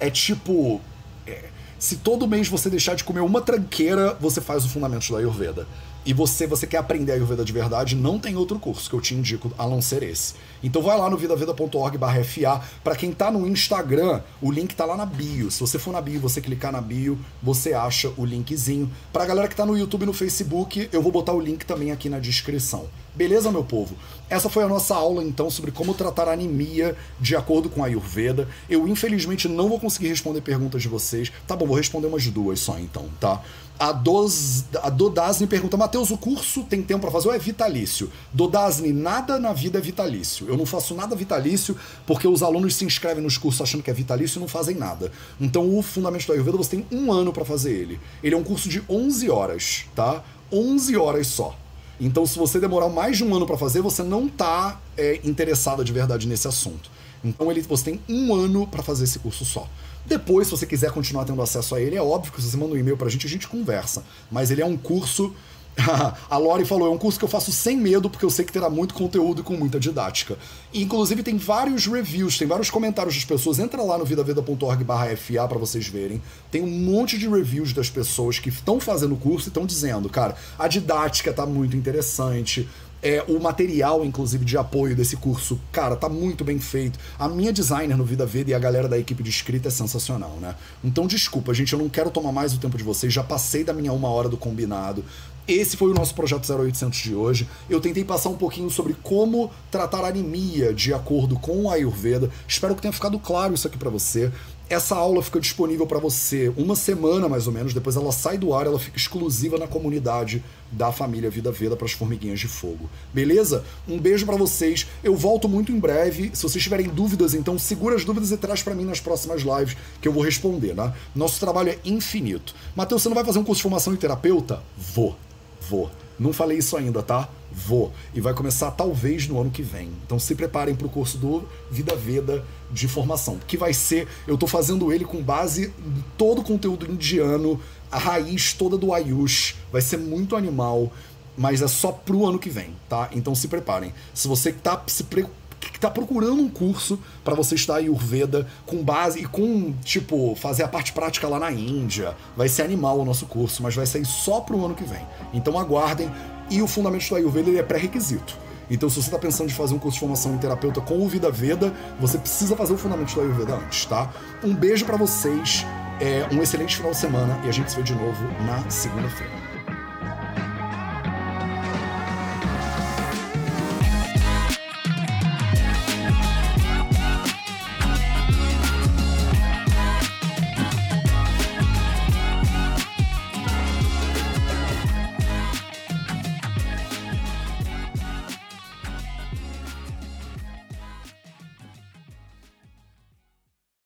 É tipo. É, se todo mês você deixar de comer uma tranqueira, você faz o Fundamentos da Ayurveda. E você, você quer aprender a Ayurveda de verdade, não tem outro curso que eu te indico a não ser esse. Então vai lá no vidaveda.org/fa. Para quem tá no Instagram, o link tá lá na bio. Se você for na bio, você clicar na bio, você acha o linkzinho. Pra galera que tá no YouTube e no Facebook, eu vou botar o link também aqui na descrição. Beleza, meu povo? Essa foi a nossa aula então sobre como tratar anemia de acordo com a Ayurveda. Eu infelizmente não vou conseguir responder perguntas de vocês. Tá bom, vou responder umas duas só então, tá? A, Dos, a Dodasne pergunta: Matheus, o curso tem tempo para fazer ou é vitalício? Dodasne, nada na vida é vitalício. Eu não faço nada vitalício porque os alunos se inscrevem nos cursos achando que é vitalício e não fazem nada. Então, o Fundamento da Ayurveda você tem um ano para fazer ele. Ele é um curso de 11 horas, tá? 11 horas só. Então, se você demorar mais de um ano para fazer, você não está é, interessado de verdade nesse assunto. Então, ele, você tem um ano para fazer esse curso só. Depois, se você quiser continuar tendo acesso a ele, é óbvio que se você manda um e-mail pra gente, a gente conversa. Mas ele é um curso. a Lori falou, é um curso que eu faço sem medo, porque eu sei que terá muito conteúdo e com muita didática. E, inclusive, tem vários reviews, tem vários comentários das pessoas. Entra lá no vidaveda.org/fa para vocês verem. Tem um monte de reviews das pessoas que estão fazendo o curso e estão dizendo, cara, a didática tá muito interessante é, o material, inclusive, de apoio desse curso, cara, tá muito bem feito. A minha designer no Vida Veda e a galera da equipe de escrita é sensacional, né? Então, desculpa, gente, eu não quero tomar mais o tempo de vocês, já passei da minha uma hora do combinado. Esse foi o nosso projeto 0800 de hoje. Eu tentei passar um pouquinho sobre como tratar anemia de acordo com a Ayurveda. Espero que tenha ficado claro isso aqui para você. Essa aula fica disponível para você uma semana mais ou menos, depois ela sai do ar, ela fica exclusiva na comunidade da família Vida Veda para as formiguinhas de fogo. Beleza? Um beijo para vocês. Eu volto muito em breve. Se vocês tiverem dúvidas, então segura as dúvidas e traz para mim nas próximas lives que eu vou responder, né? Nosso trabalho é infinito. Matheus, você não vai fazer um curso de formação em terapeuta? Vou. Vou. Não falei isso ainda, tá? Vou. E vai começar talvez no ano que vem. Então se preparem para o curso do Vida Veda de formação. Que vai ser. Eu estou fazendo ele com base em todo o conteúdo indiano, a raiz toda do Ayush. Vai ser muito animal. Mas é só pro ano que vem, tá? Então se preparem. Se você tá se que está procurando um curso para você estudar Ayurveda com base e com, tipo, fazer a parte prática lá na Índia. Vai ser animal o nosso curso, mas vai sair só pro ano que vem. Então aguardem. E o Fundamento do Ayurveda ele é pré-requisito. Então, se você está pensando em fazer um curso de formação em terapeuta com o Vida Veda, você precisa fazer o Fundamento do Ayurveda antes, tá? Um beijo para vocês, é, um excelente final de semana e a gente se vê de novo na segunda-feira.